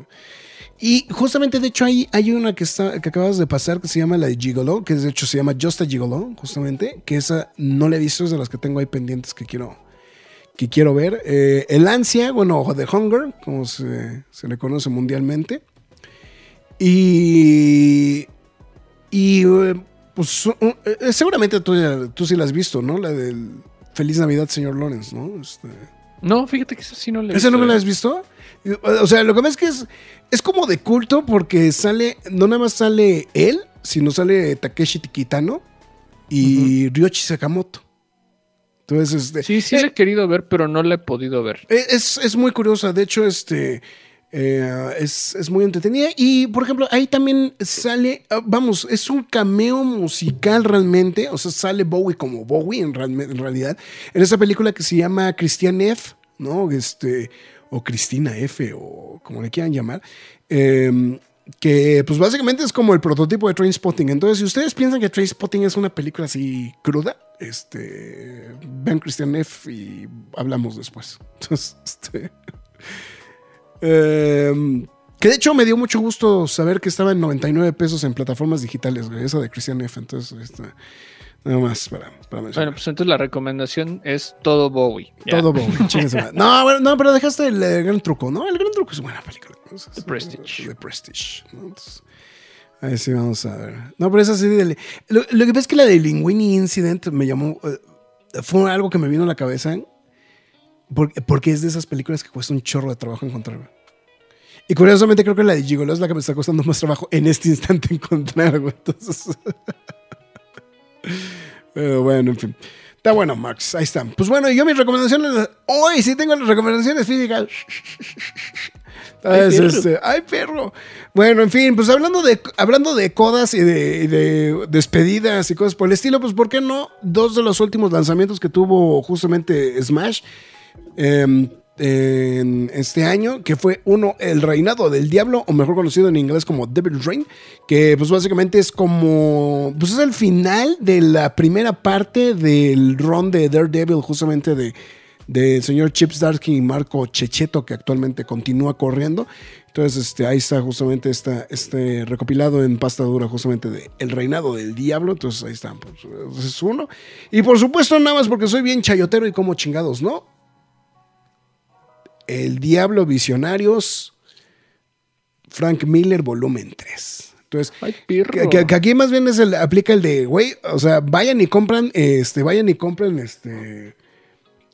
Y justamente, de hecho, hay, hay una que, está, que acabas de pasar que se llama la de Gigolo, que de hecho se llama Just a Gigolo, justamente, que esa no la he visto, es de las que tengo ahí pendientes que quiero, que quiero ver. Eh, el Ansia, bueno, o The Hunger, como se, se le conoce mundialmente. Y. Y. eh, Pues eh, seguramente tú, tú sí la has visto, ¿no? La del Feliz Navidad, señor Lawrence, ¿no? Este, No, fíjate que eso sí no le he ¿Esa no me la has visto? O sea, lo que pasa es que es, es como de culto porque sale, no nada más sale él, sino sale Takeshi Kitano y Ryoshi Sakamoto. Entonces, este, Sí, sí la he querido ver, pero no la he podido ver. es, es muy curiosa. De hecho, este eh, es, es muy entretenida. Y, por ejemplo, ahí también sale, ah, vamos, es un cameo musical realmente. O sea, sale Bowie como Bowie en, en realidad. En esa película que se llama Christian F., ¿no? Este, o Cristina F., o como le quieran llamar. Eh, que pues básicamente es como el prototipo de Trainspotting. Entonces, si ustedes piensan que Trainspotting es una película así cruda, este, vean Christian F. y hablamos después. Entonces, este, eh, que de hecho me dio mucho gusto saber que estaba en 99 pesos en plataformas digitales, esa de Christian F. Entonces, este, nada más para, para. Bueno, pues entonces la recomendación es todo Bowie. Todo Bowie. No, bueno, no, pero dejaste el, gran truco, ¿no? El gran truco es buena película. ¿no? Es- The Prestige. The Prestige. ¿no? Entonces, ahí sí vamos a ver. No, pero esa sí. de- Lo, lo que pasa es que la de Linguini Incident me llamó. eh, fue algo que me vino a la cabeza. Porque, porque es de esas películas que cuesta un chorro de trabajo encontrar. Y curiosamente creo que la de Gigolo es la que me está costando más trabajo en este instante encontrar, güey. Entonces. Pero bueno, en fin. Está bueno, Max. Ahí están. Pues bueno, yo mis recomendaciones. Hoy sí tengo las recomendaciones físicas. Ay, perro. este, ay, perro. Bueno, en fin, pues hablando de, hablando de codas y de, y de despedidas y cosas por el estilo, pues ¿por qué no? Dos de los últimos lanzamientos que tuvo justamente Smash eh, en este año, que fue uno, El Reinado del Diablo, o mejor conocido en inglés como Devil's Reign, que pues básicamente es como, pues es el final de la primera parte del run de Daredevil, justamente de del señor Chip Zdarsky y Marco Checheto, que actualmente continúa corriendo. Entonces, este, ahí está justamente esta, este recopilado en pasta dura, justamente de El Reinado del Diablo. Entonces, ahí están, pues, es uno. Y por supuesto, nada más porque soy bien chayotero y como chingados, ¿no? El Diablo Visionarios, Frank Miller, volumen 3. Entonces, Ay, que, que- que aquí más bien es el, aplica el de, güey, o sea, vayan y compran, este, vayan y compren, este,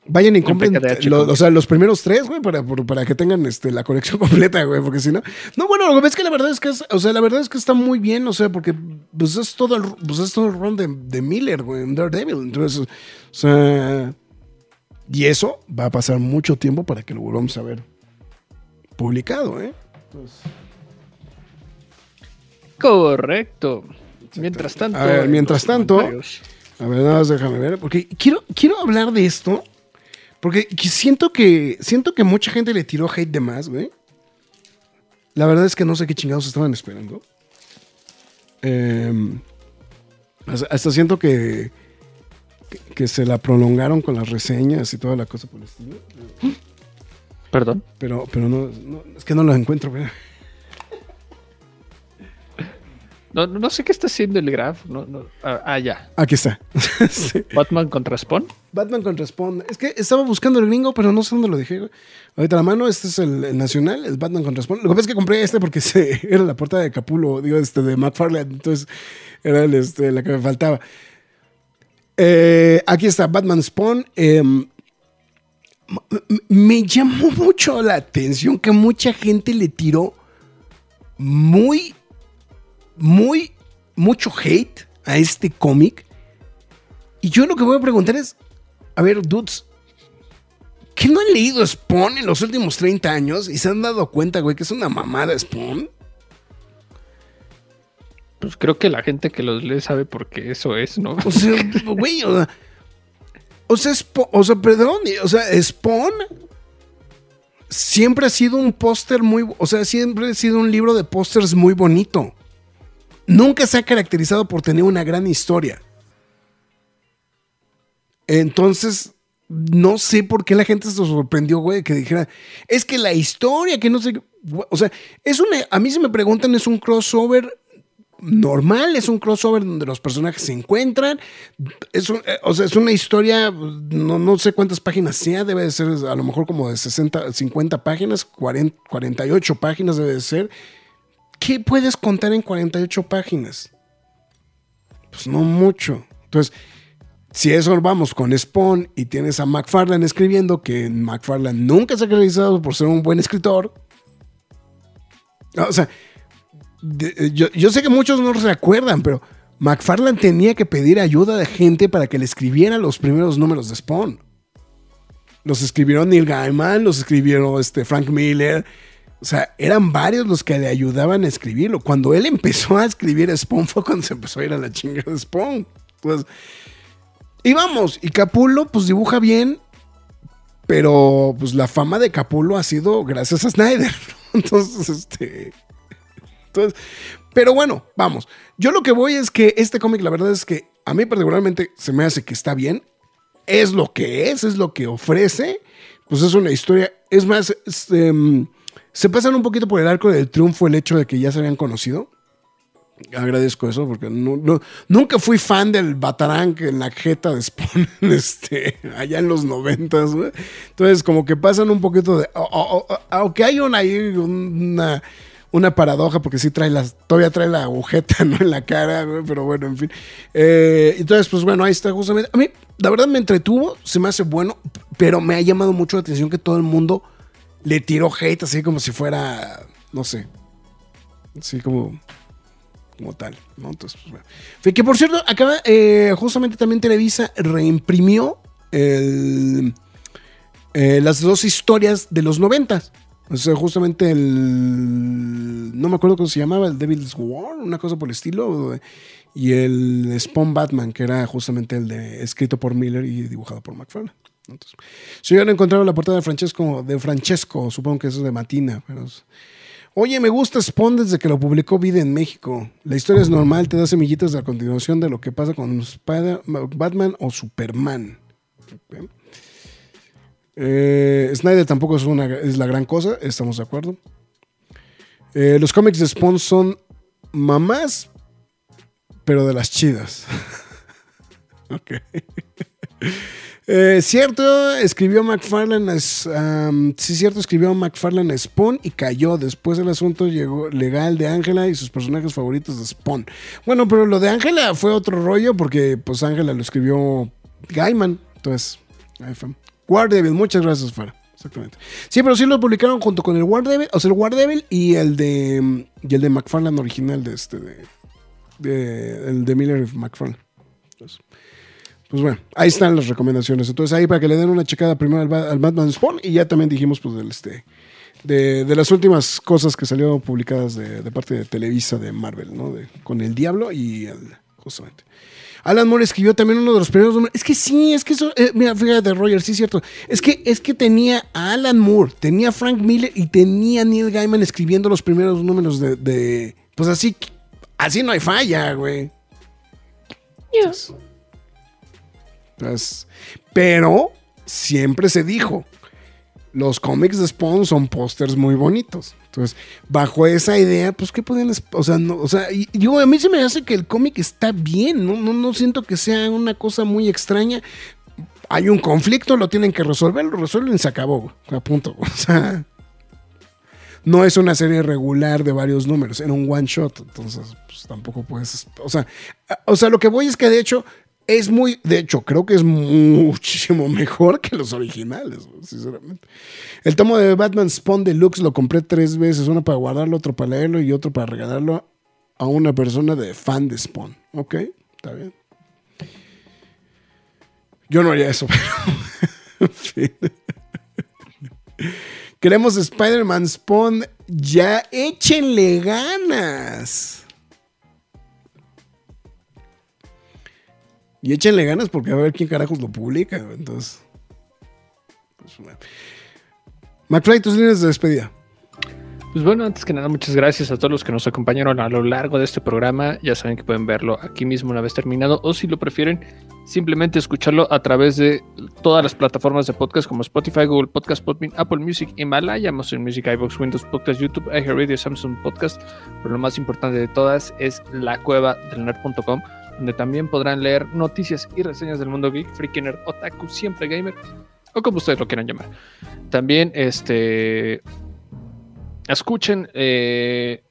vayan y compren, lo- o sea, los primeros tres, güey, para, para que tengan, este, la colección completa, güey, porque si no, no, bueno, lo que es que la verdad es que es, o sea, la verdad es que está muy bien, o sea, porque, pues es todo el, pues es todo el run de, de Miller, güey, en Daredevil, entonces, o sea, Y eso va a pasar mucho tiempo para que lo volvamos a ver publicado, ¿eh? Correcto. Mientras tanto. A ver, mientras tanto-. A ver, nada más déjame ver. Porque quiero, quiero hablar de esto. Porque que siento que. Siento que mucha gente le tiró hate de más, güey. La verdad es que no sé qué chingados estaban esperando. Eh, hasta, hasta siento que, que. que se la prolongaron con las reseñas y toda la cosa por el estilo. Perdón. Pero, pero no, no- es que no lo encuentro. No, no sé qué está haciendo el graph. No, no. Ah, ah, ya. Aquí está. Sí. Batman contra Spawn. Batman contra Spawn. Es que estaba buscando el gringo, pero no sé dónde lo dejé. Ahorita la mano, este es el, el nacional, el Batman contra Spawn. Lo que pasa es que compré este porque se, era la portada de Capulo, digo, este, de McFarlane. Entonces, era el, este, la que me faltaba. Eh, aquí está Batman Spawn. Eh, m- m- me llamó mucho la atención que mucha gente le tiró muy, muy, mucho hate a este cómic. Y yo lo que voy a preguntar es, a ver, dudes, ¿qué no han leído Spawn en los últimos 30 años y se han dado cuenta, güey, que es una mamada Spawn? Pues creo que la gente que los lee sabe por qué eso es, ¿no? O sea, güey, o sea, o sea, o sea, perdón, o sea, Spawn siempre ha sido un póster muy, o sea, siempre ha sido un libro de pósters muy bonito. Nunca se ha caracterizado por tener una gran historia. Entonces, no sé por qué la gente se sorprendió, güey, que dijera, es que la historia, que no sé, qué", güey, o sea, es una, a mí si me preguntan, es un crossover normal, es un crossover donde los personajes se encuentran. Es eh, o sea, es una historia, no, no sé cuántas páginas sea, debe de ser a lo mejor como de 60, 50 páginas, 40, 48 páginas debe de ser. ¿Qué puedes contar en 48 páginas? Pues no mucho. Entonces, si eso vamos con Spawn y tienes a McFarlane escribiendo, que McFarlane nunca se ha caracterizado por ser un buen escritor. O sea, eh, yo, yo sé que muchos no se acuerdan, pero McFarlane tenía que pedir ayuda de gente para que le escribiera los primeros números de Spawn. Los escribieron Neil Gaiman, los escribieron este, Frank Miller. O sea, eran varios los que le ayudaban a escribirlo. Cuando él empezó a escribir Spawn fue cuando se empezó a ir a la chinga de Spawn. Y vamos, y Capullo pues dibuja bien, pero pues la fama de Capullo ha sido gracias a Snyder. Entonces, este... Entonces, pero bueno, vamos. Yo lo que voy es que este cómic, la verdad es que a mí particularmente se me hace que está bien. Es lo que es, es lo que ofrece. Pues es una historia. Es más, es, em, se pasan un poquito por el arco del triunfo el hecho de que ya se habían conocido. Agradezco eso porque no- no- nunca fui fan del Batarang en la jeta de Spawn este, allá en los noventas. Entonces, como que pasan un poquito de. aunque hay una, una, una paradoja, porque sí trae las, todavía trae la agujeta ¿no? en la cara, güey, pero bueno, en fin. Eh, entonces, pues bueno, ahí está justamente. A mí, la verdad, me entretuvo, se me hace bueno, pero me ha llamado mucho la atención que todo el mundo le tiró hate así como si fuera, no sé, así como como tal, ¿no? Entonces, pues, bueno. Que por cierto, acaba, eh, justamente también Televisa reimprimió eh, las dos historias de los noventas. O sea, justamente el. No me acuerdo cómo se llamaba, el Devil's War, una cosa por el estilo. Y el Spawn Batman, que era justamente el de escrito por Miller y dibujado por McFarlane. Entonces, si hubieran encontrado la portada de Francesco, de Francesco, supongo que es de Matina, Oye, me gusta Spawn desde que lo publicó Vida en México. La historia es normal, te da semillitas de la continuación de lo que pasa con Spider- Batman o Superman. Ok. Eh, Snyder tampoco es, una, es la gran cosa, estamos de acuerdo. Eh, los cómics de Spawn son mamás, pero de las chidas. ok. Eh, cierto, escribió McFarlane, sí, cierto, escribió McFarlane Spawn y cayó. Después el asunto llegó legal de Ángela y sus personajes favoritos de Spawn. Bueno, pero lo de Ángela fue otro rollo porque pues Ángela lo escribió Gaiman. Entonces, ahí fue. War Devil, muchas gracias, Fara. Exactamente. Sí, pero sí lo publicaron junto con el War Devil, o sea, el War Devil y el de y el de McFarlane original de este de, el de Miller McFarlane. Pues bueno, ahí están las recomendaciones. Entonces ahí para que le den una checada primero al, al Batman Spawn y ya también dijimos pues del este de, de las últimas cosas que salieron publicadas de, de parte de Televisa de Marvel, ¿no? De- con el Diablo y el, justamente. Alan Moore escribió también uno de los primeros números. Es que sí, es que eso, eh, mira, fíjate, Roger, sí es cierto. Es que, es que tenía a Alan Moore, tenía a Frank Miller y tenía a Neil Gaiman escribiendo los primeros números de, de- pues así, así no hay falla, güey. Pues, pero siempre se dijo, los cómics de Spawn son pósters muy bonitos. Entonces, bajo esa idea, pues, ¿qué esp- O sea, no, o sea yo, a mí se me hace que el cómic está bien, ¿no? No, no siento que sea una cosa muy extraña. Hay un conflicto, lo tienen que resolver, lo resuelven y se acabó, a punto. O sea, no es una serie regular de varios números, era un one shot, entonces pues, tampoco puedes, o sea, o sea, lo que voy es que de hecho es muy, de hecho, creo que es muchísimo mejor que los originales, sinceramente. El tomo de Batman Spawn Deluxe lo compré tres veces, uno para guardarlo, otro para leerlo y otro para regalarlo a una persona de fan de Spawn. Ok, está bien. Yo no haría eso, pero... en fin. Queremos Spider-Man Spawn. Ya échenle ganas. Y échenle ganas porque a ver quién carajos lo publica. Entonces. pues. McFly, tus líneas de despedida. Pues bueno, antes que nada, muchas gracias a todos los que nos acompañaron a lo largo de este programa. Ya saben que pueden verlo aquí mismo una vez terminado o si lo prefieren, simplemente escucharlo a través de todas las plataformas de podcast como Spotify, Google Podcast, Podbean, Apple Music, Himalaya, Amazon Music, iVoox, Windows Podcast, YouTube, iHeartRadio, Samsung Podcast. Pero lo más importante de todas es la cueva del nerd.com, donde también podrán leer noticias y reseñas del mundo geek, freaky nerd, otaku, siempre gamer, o como ustedes lo quieran llamar. También, este, escuchen eh,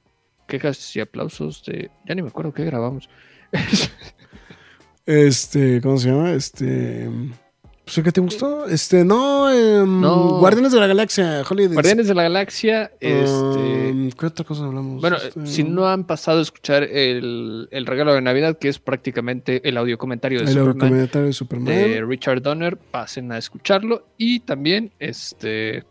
quejas y aplausos de. Ya ni me acuerdo qué grabamos. Este, ¿cómo se llama? Este. Pues que te gustó. Este, no, em, No. Guardianes de la Galaxia, Holiday. Guardianes de la Galaxia. Este. Um, ¿Qué otra cosa hablamos? bueno, Este, si no han pasado a escuchar el, el regalo de Navidad, que es prácticamente el audio comentario de el Superman comentario de Superman. de Richard Donner, pasen a escucharlo. Y también, este,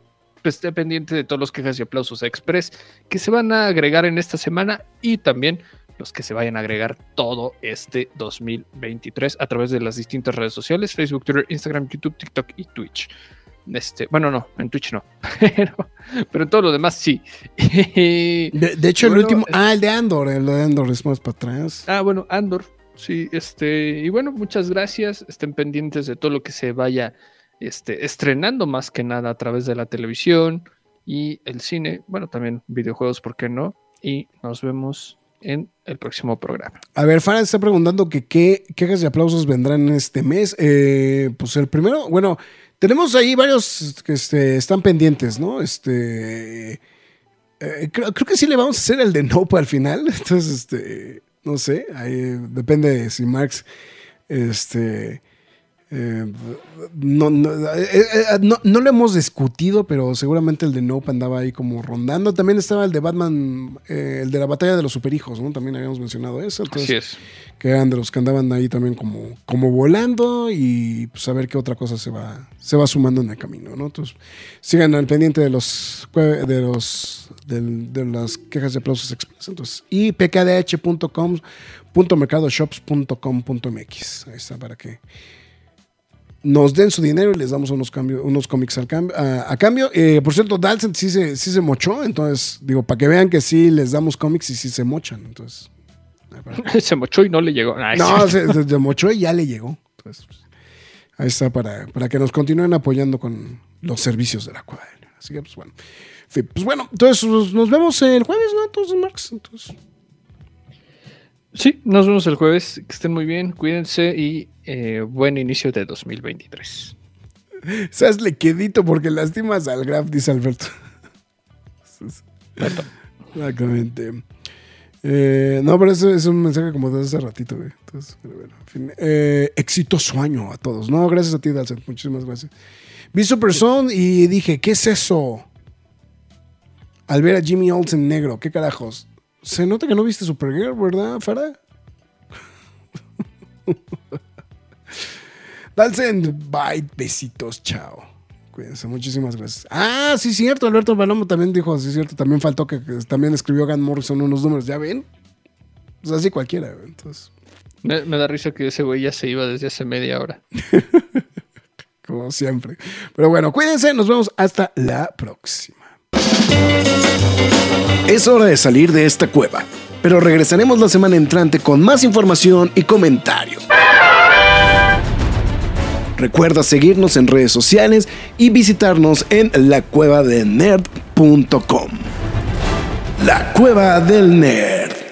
pues, esté pendiente de todos los quejas y aplausos express que se van a agregar en esta semana y también los que se vayan a agregar todo este 2023 a través de las distintas redes sociales, Facebook, Twitter, Instagram, YouTube, TikTok y Twitch. Este, bueno, no, en Twitch no, pero, pero en todo lo demás sí. De, de hecho, el último. Ah, el de Andor. El de Andor es más para atrás. Ah, bueno, Andor. Sí, este, y bueno, muchas gracias. Estén pendientes de todo lo que se vaya este, estrenando más que nada a través de la televisión y el cine. Bueno, también videojuegos, ¿por qué no? Y nos vemos en el próximo programa. A ver, Farah está preguntando que qué quejas y aplausos vendrán este mes. Eh, pues el primero, bueno, tenemos ahí varios que este, están pendientes, ¿no? Este. eh, creo, que sí le vamos a hacer el de Nope al final. Entonces, este. No sé. depende de si Marx. Este. Eh, no, no, eh, eh, no, no lo hemos discutido, pero seguramente el de Nope andaba ahí como rondando. También estaba el de Batman, el de la batalla de los superhijos, ¿no? También habíamos mencionado eso. Entonces, Así es. que eran de los que andaban ahí también como, como volando y pues a ver qué otra cosa se va, se va sumando en el camino, ¿no? Entonces, sigan al pendiente de los de los de las quejas de aplausos express. Entonces, y pkdh.com .mercadoshops.com.mx. Ahí está para que nos den su dinero y les damos unos cambios, unos cómics al cambio, a, a cambio. Eh, por cierto, Dalton sí se, sí se mochó, entonces digo, para que vean que sí les damos cómics y sí se mochan. Entonces, Se mochó y no le llegó. No, se, se- se mochó y ya le llegó. Entonces, pues, ahí está para, para que nos continúen apoyando con los servicios de la cuadra. Así que, pues bueno. Pues bueno, entonces pues, nos vemos el jueves, ¿no? Entonces, Marx. Entonces, Sí, nos vemos el jueves. Que estén muy bien, cuídense y eh, buen inicio de 2023. hazle quedito porque lastimas al Graf, dice Alberto. Exactamente. Eh, no, pero eso es un mensaje como de hace ratito, güey. Entonces, bueno, en fin. Eh, exitoso año a todos. No, gracias a ti, Dalset. Muchísimas gracias. Vi Super Son y dije, ¿qué es eso? Al ver a Jimmy Olsen negro, ¿qué carajos? Se nota que no viste Supergirl, ¿verdad, Farah? Dalsen, bye, besitos, chao. Cuídense, muchísimas gracias. Ah, sí, cierto, Alberto Palomo también dijo, sí, cierto, también faltó que, que también escribió Gan Morrison unos números, ¿ya ven? Pues así cualquiera, entonces, Me, me da risa que ese güey ya se iba desde hace media hora. como siempre. Pero bueno, cuídense, nos vemos hasta la próxima. Es hora de salir de esta cueva, pero regresaremos la semana entrante con más información y comentarios. Recuerda seguirnos en redes sociales y visitarnos en lacuevadelnerd.com. La Cueva del Nerd.